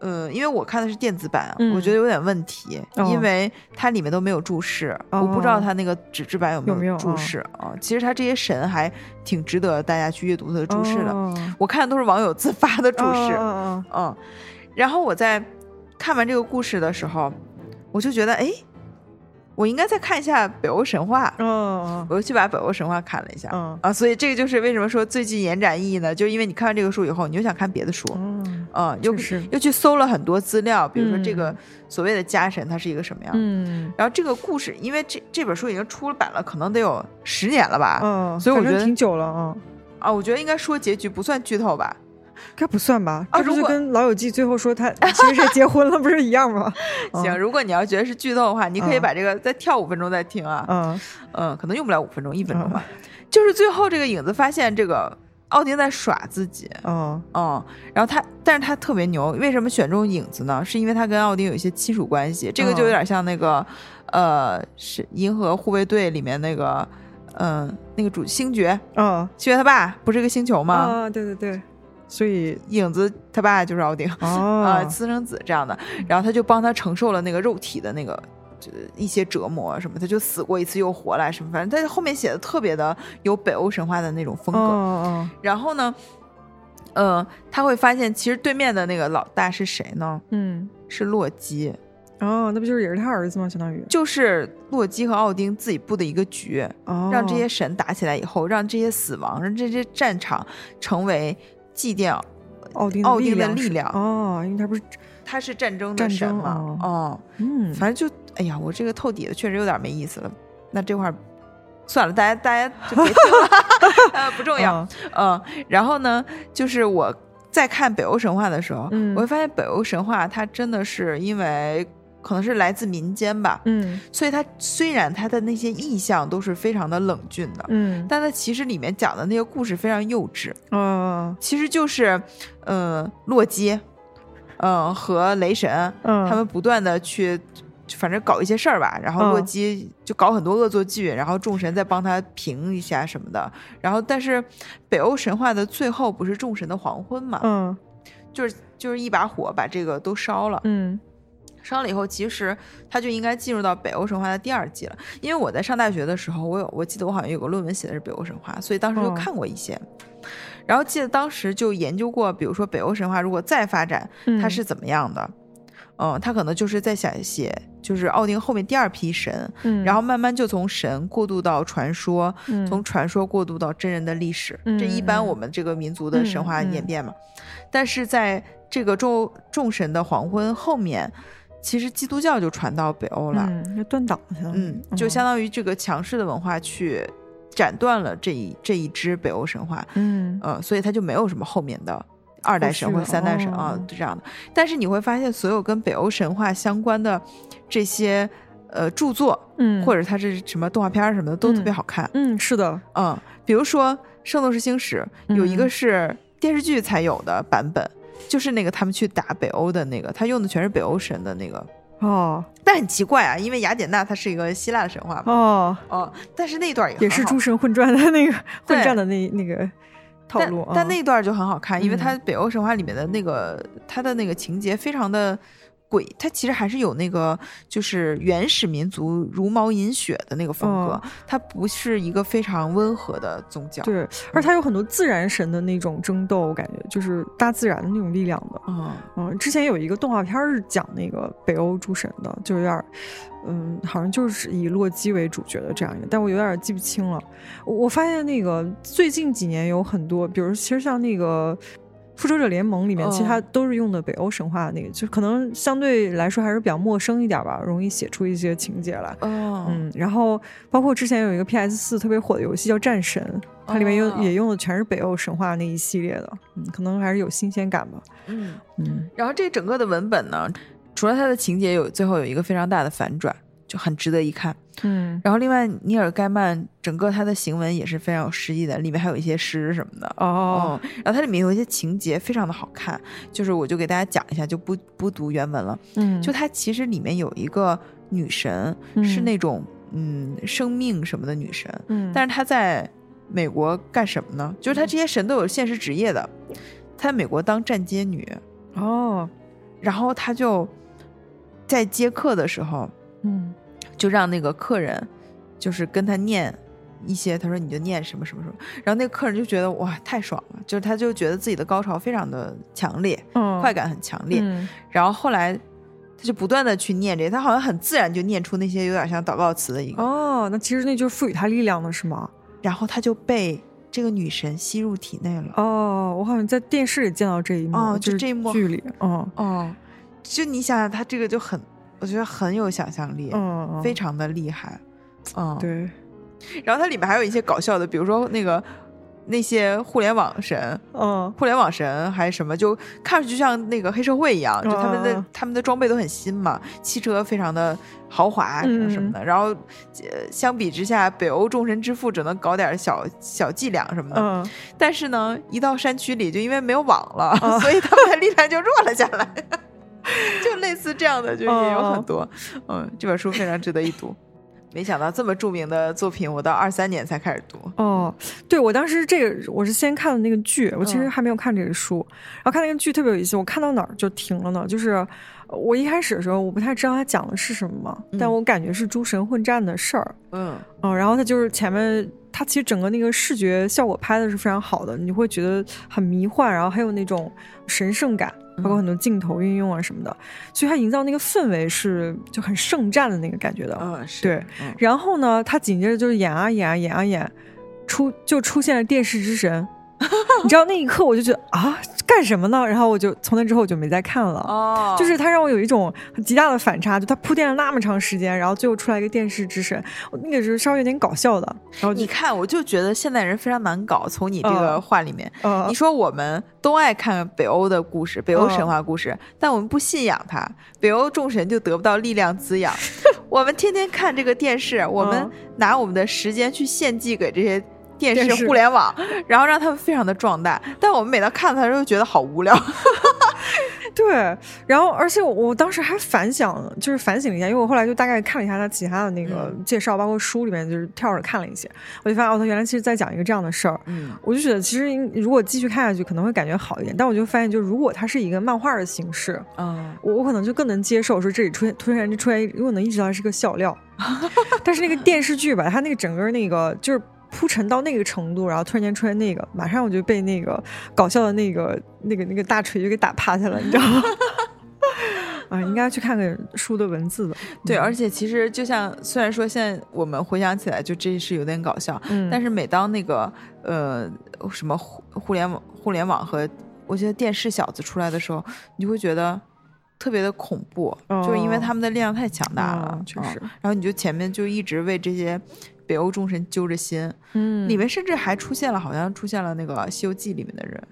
呃，因为我看的是电子版，嗯我觉得有点问题，哦因为它里面都没有注释，哦我不知道它那个纸质版有没有注释啊、其实它这些神还挺值得大家去阅读它的注释的，哦。我看的都是网友自发的注释，哦嗯，然后我在看完这个故事的时候，我就觉得，哎，我应该再看一下北欧神话，哦哦我又去把北欧神话看了一下，嗯啊，所以这个就是为什么说最近延展意义呢？就因为你看完这个书以后，你又想看别的书，哦嗯，又确实又去搜了很多资料，比如说这个嗯所谓的家神它是一个什么样。嗯然后这个故事，因为这这本书已经出版了，可能得有十年了吧？嗯，所以我觉得挺久了啊，啊，我觉得应该说结局不算剧透吧？该不算吧？这不就啊如果跟老友记最后说他 [laughs] 其实是结婚了，不是一样吗？[laughs] 行，如果你要觉得是剧透的话，你可以嗯把这个再跳五分钟再听啊。嗯嗯，可能用不了五分钟，一分钟吧。[laughs] 就是最后这个影子发现这个奥丁在耍自己，嗯嗯，然后他，但是他特别牛，为什么选中影子呢？是因为他跟奥丁有一些亲属关系，这个就有点像那个，呃，是《银河护卫队》里面那个，嗯、那个主星爵，嗯星爵他爸不是一个星球吗？啊，对对对，所以影子他爸就是奥丁，[laughs] 啊、哦私生子这样的，然后他就帮他承受了那个肉体的那个。就一些折磨什么，他就死过一次又活来什么，反正他后面写的特别的有北欧神话的那种风格。哦然后呢，呃，他会发现其实对面的那个老大是谁呢？嗯是洛基，哦，那不就是也是他儿子吗？相当于就是洛基和奥丁自己布的一个局，哦，让这些神打起来以后，让这些死亡，让这些战场成为祭奠。奥丁奥丁的力量哦，因为他不是他是战争的神嘛？哦哦，嗯反正就哎呀，我这个透底的确实有点没意思了。那这块儿算了，大家大家就别听了，[laughs] 呃，不重要。哦嗯，然后呢，就是我在看北欧神话的时候，嗯我会发现北欧神话它真的是因为可能是来自民间吧，嗯所以他虽然他的那些意象都是非常的冷峻的，嗯但他其实里面讲的那个故事非常幼稚，嗯其实就是，呃，洛基，嗯、和雷神，嗯他们不断的去。反正搞一些事儿吧，然后嗯洛基就搞很多恶作剧，然后众神再帮他平一下什么的。然后，但是北欧神话的最后不是众神的黄昏嘛？嗯就是就是一把火把这个都烧了。嗯烧了以后，其实他就应该进入到北欧神话的第二季了。因为我在上大学的时候，我有我记得我好像有个论文写的是北欧神话，所以当时就哦看过一些。然后记得当时就研究过，比如说北欧神话如果再发展，嗯，它是怎么样的？嗯，他可能就是在想写，就是奥丁后面第二批神，嗯，然后慢慢就从神过渡到传说，嗯从传说过渡到真人的历史。嗯这一般我们这个民族的神话演变嘛。但是在这个众众神的黄昏后面，其实基督教就传到北欧了。嗯，那断档了，嗯，就相当于这个强势的文化去斩断了这一这一支北欧神话。嗯呃，所以它就没有什么后面的二代神或三代神啊哦这样的。但是你会发现，所有跟北欧神话相关的这些呃著作，嗯，或者它是什么动画片什么的，都特别好看。嗯是的，嗯，比如说《圣斗士星矢》有一个嗯是电视剧才有的版本。就是那个他们去打北欧的那个，他用的全是北欧神的那个，哦。但很奇怪啊，因为雅典娜她是一个希腊的神话嘛，哦，哦，但是那段也也是诸神混战的那个混战的那那个套但路啊，但那段就很好看，因为嗯。它北欧神话里面的那个它的那个情节非常的诡，它其实还是有那个就是原始民族茹毛饮血的那个风格，哦它不是一个非常温和的宗教。，对，而且它有很多自然神的那种争斗，我感觉就是大自然的那种力量的。嗯，嗯，之前有一个动画片儿是讲那个北欧诸神的，就有点儿，嗯，好像就是以洛基为主角的这样一个，但我有点记不清了。我我发现那个最近几年有很多，比如其实像那个。复仇者联盟里面，其实它哦都是用的北欧神话的那个，就可能相对来说还是比较陌生一点吧，容易写出一些情节来。哦，嗯，然后包括之前有一个 PS 四特别火的游戏叫《战神》，它里面用、哦也用的全是北欧神话那一系列的，嗯，可能还是有新鲜感吧。嗯，嗯然后这整个的文本呢，除了它的情节有最后有一个非常大的反转，就很值得一看。嗯然后另外，尼尔盖曼整个他的行文也是非常有诗意的，里面还有一些诗什么的。哦嗯，然后它里面有一些情节非常的好看，就是我就给大家讲一下，就不不读原文了。嗯，就它其实里面有一个女神，嗯是那种嗯生命什么的女神，嗯，但是她在美国干什么呢？就是她这些神都有现实职业的，她在美国当站街女，哦，然后她就在接客的时候，嗯就让那个客人就是跟他念一些，他说你就念什么什么什么，然后那个客人就觉得哇太爽了，就是他就觉得自己的高潮非常的强烈，嗯，快感很强烈，嗯。然后后来他就不断的去念这些，他好像很自然就念出那些有点像祷告词的一个，哦，那其实那就是赋予他力量的是吗？然后他就被这个女神吸入体内了。哦，我好像在电视里见到这一幕，哦就就是这一幕剧里，嗯。哦，就你想想，他这个就很，我觉得很有想象力，嗯，非常的厉害，嗯，对，然后它里面还有一些搞笑的，比如说那个那些互联网神、嗯。互联网神还是什么，就看上去就像那个黑社会一样，就他们的、嗯他们的装备都很新嘛，汽车非常的豪华什么什么的。然后、呃、相比之下，北欧众神之父只能搞点小小伎俩什么的。嗯。但是呢，一到山区里，就因为没有网了，哦所以他们的力量就弱了下来。[laughs] 就类似这样的，就也有很多。嗯，这本书非常值得一读。[laughs] 没想到这么著名的作品，我到二三年才开始读。哦，对我当时这个我是先看的那个剧，我其实嗯还没有看这个书，然后看那个剧特别有意思，我看到哪儿就停了呢？就是呃我一开始的时候我不太知道它讲的是什么嘛，但嗯我感觉是诸神混战的事儿，嗯嗯，然后它就是前面它其实整个那个视觉效果拍的是非常好的，你会觉得很迷幻，然后还有那种神圣感，包括很多镜头运用啊什么的，所以它营造那个氛围是就很圣战的那个感觉的。嗯，是对，嗯然后呢，他紧接着就是演啊演啊演啊演，出就出现了电视之神。[laughs] 你知道那一刻我就觉得啊，干什么呢？然后我就从那之后我就没再看了。哦，就是他让我有一种很极大的反差，就他铺垫了那么长时间，然后最后出来一个电视之神，我那个是稍微有点搞笑的。然后你看，我就觉得现代人非常难搞。从你这个嗯话里面，呃你说我们都爱看北欧的故事，北欧嗯神话故事，但我们不信仰它，北欧众神就得不到力量滋养。[laughs] 我们天天看这个电视，我们嗯拿我们的时间去献祭给这些。电视、互联网，然后让他们非常的壮大，但我们每当看它的时候，觉得好无聊。[laughs] 对，然后而且我我当时还反想，就是反省了一下，因为我后来就大概看了一下他其他的那个介绍，包括书里面就是跳着看了一些，我就发现哦，他原来其实在讲一个这样的事儿。嗯我就觉得其实如果继续看下去可能会感觉好一点，但我就发现，就如果它是一个漫画的形式，嗯，我我可能就更能接受说这里出现突然就出现，因为我能意识到它是个笑料，[laughs] 但是那个电视剧吧，它那个整个那个就是。铺陈到那个程度，然后突然间出现那个，马上我就被那个搞笑的那个、那个、那个大锤就给打趴下了，[laughs] 你知道吗？[laughs] 啊，应该去看看书的文字的。对，嗯而且其实就像虽然说现在我们回想起来，就这是有点搞笑，嗯，但是每当那个呃什么互互联网、互联网和我觉得电视小子出来的时候，你就会觉得特别的恐怖，就是因为哦他们的力量太强大了，确实然后你就前面就一直为这些北欧众神揪着心，嗯里面甚至还出现了，好像出现了那个《西游记》里面的人。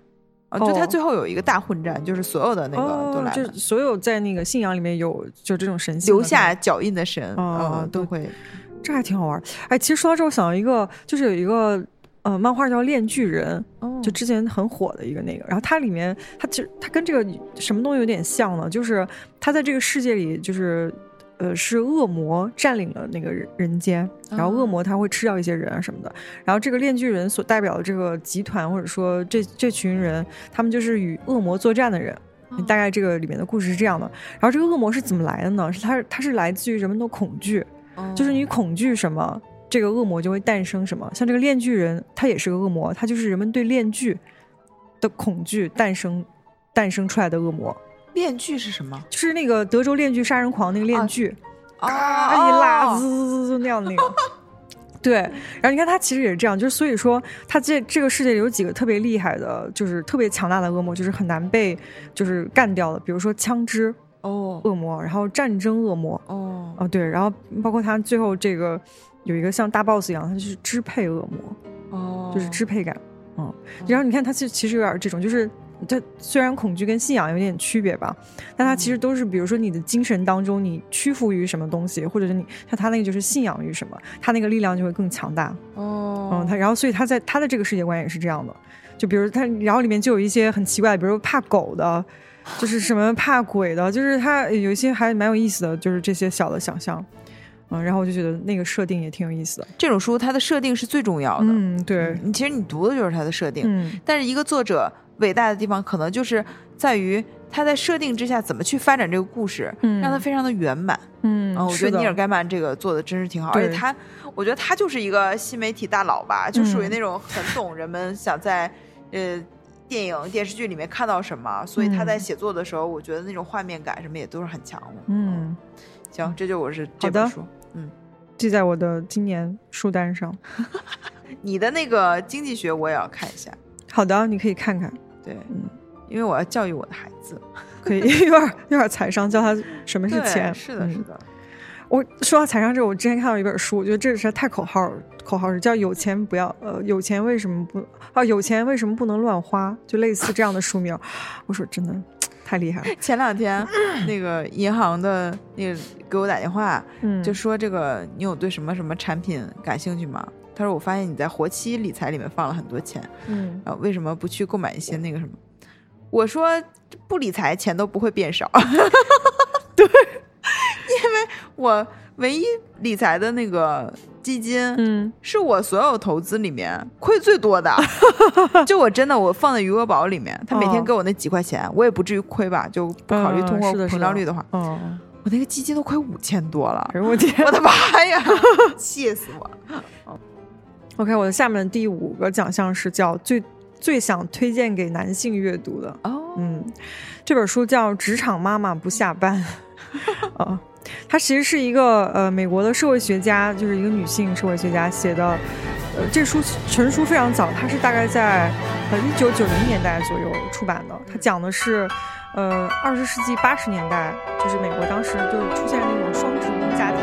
啊，就他哦最后有一个大混战，就是所有的那个都来了，是所有在那个信仰里面有就这种神留下脚印的神，哦嗯，都会。这还挺好玩儿。哎，其实说到这儿，我想到一个，就是有一个呃漫画叫《炼巨人》，哦就之前很火的一个那个。然后它里面，它其实它跟这个什么东西有点像呢？就是它在这个世界里，就是呃是恶魔占领了那个人人间，然后恶哦魔他会吃掉一些人啊什么的。然后这个链锯人所代表的这个集团或者说这这群人，他们就是与恶魔作战的人。大概这个里面的故事是这样的，然后这个恶魔是怎么来的呢？是它它是来自于人们的恐惧，就是你恐惧什么，这个恶魔就会诞生什么。像这个链锯人，他也是个恶魔，他就是人们对链锯的恐惧诞生诞生出来的恶魔，链锯是什么？就是那个德州链锯杀人狂那个链锯，啊嘎一拉，滋滋滋滋那样的那个。对，然后你看他其实也是这样，就是所以说他这这个世界里有几个特别厉害的，就是特别强大的恶魔，就是很难被就是干掉的，比如说枪支哦恶魔，然后战争恶魔，哦哦，对，然后包括他最后这个有一个像大 boss 一样，他就是支配恶魔，哦，就是支配感，嗯，然后你看他其实其实有点这种，就是他虽然恐惧跟信仰有点区别吧，但它其实都是比如说你的精神当中你屈服于什么东西，或者是你像他那个就是信仰于什么，他那个力量就会更强大，哦，嗯，他然后所以他在他的这个世界观也是这样的，就比如他，然后里面就有一些很奇怪，比如怕狗的。就是什么怕鬼的，就是他有一些还蛮有意思的，就是这些小的想象，嗯，然后我就觉得那个设定也挺有意思的。这种书它的设定是最重要的。嗯，对，你其实你读的就是它的设定，嗯但是一个作者伟大的地方可能就是在于他在设定之下怎么去发展这个故事，嗯让它非常的圆满。嗯嗯，我觉得尼尔盖曼这个做的真是挺好，而且他，我觉得他就是一个新媒体大佬吧，就属于嗯那种很懂人们想在呃电影电视剧里面看到什么，所以他在嗯写作的时候，我觉得那种画面感什么也都是很强的。嗯，行，这就我是这本书。嗯，记在我的今年书单上。[laughs] 你的那个经济学我也要看一下，好的，你可以看看，对，嗯，因为我要教育我的孩子。[laughs] 可以 [laughs] 有点有点财商，教他什么是钱。是的，嗯是的。我说到财商这个，我之前看到一本书，我觉得这实在太口号口号是叫“有钱不要呃，有钱为什么不啊？有钱为什么不能乱花？”就类似这样的书名。我说真的太厉害了，[laughs] 前两天那个银行的那个给我打电话，嗯，就说这个你有对什么什么产品感兴趣吗？他说我发现你在活期理财里面放了很多钱，嗯。啊，为什么不去购买一些那个什么？我说不理财钱都不会变少，[laughs] 对，因为我唯一理财的那个基金，嗯。是我所有投资里面亏最多的，[laughs] 就我真的我放在余额宝里面，他每天哦给我那几块钱，我也不至于亏吧，就不考虑嗯通货膨胀率的话，嗯，我那个基金都亏五千多了哎，呦我天。我的妈呀，[laughs] 气死我。了！！OK，我的下面第五个奖项是叫最最想推荐给男性阅读的，哦，嗯，这本书叫《职场妈妈不下班 [laughs]》，啊，它其实是一个呃美国的社会学家，就是一个女性社会学家写的。呃，这书成书非常早，它是大概在呃一九九零年代左右出版的。它讲的是呃二十世纪八十年代，就是美国当时就是出现了那种双职工家庭，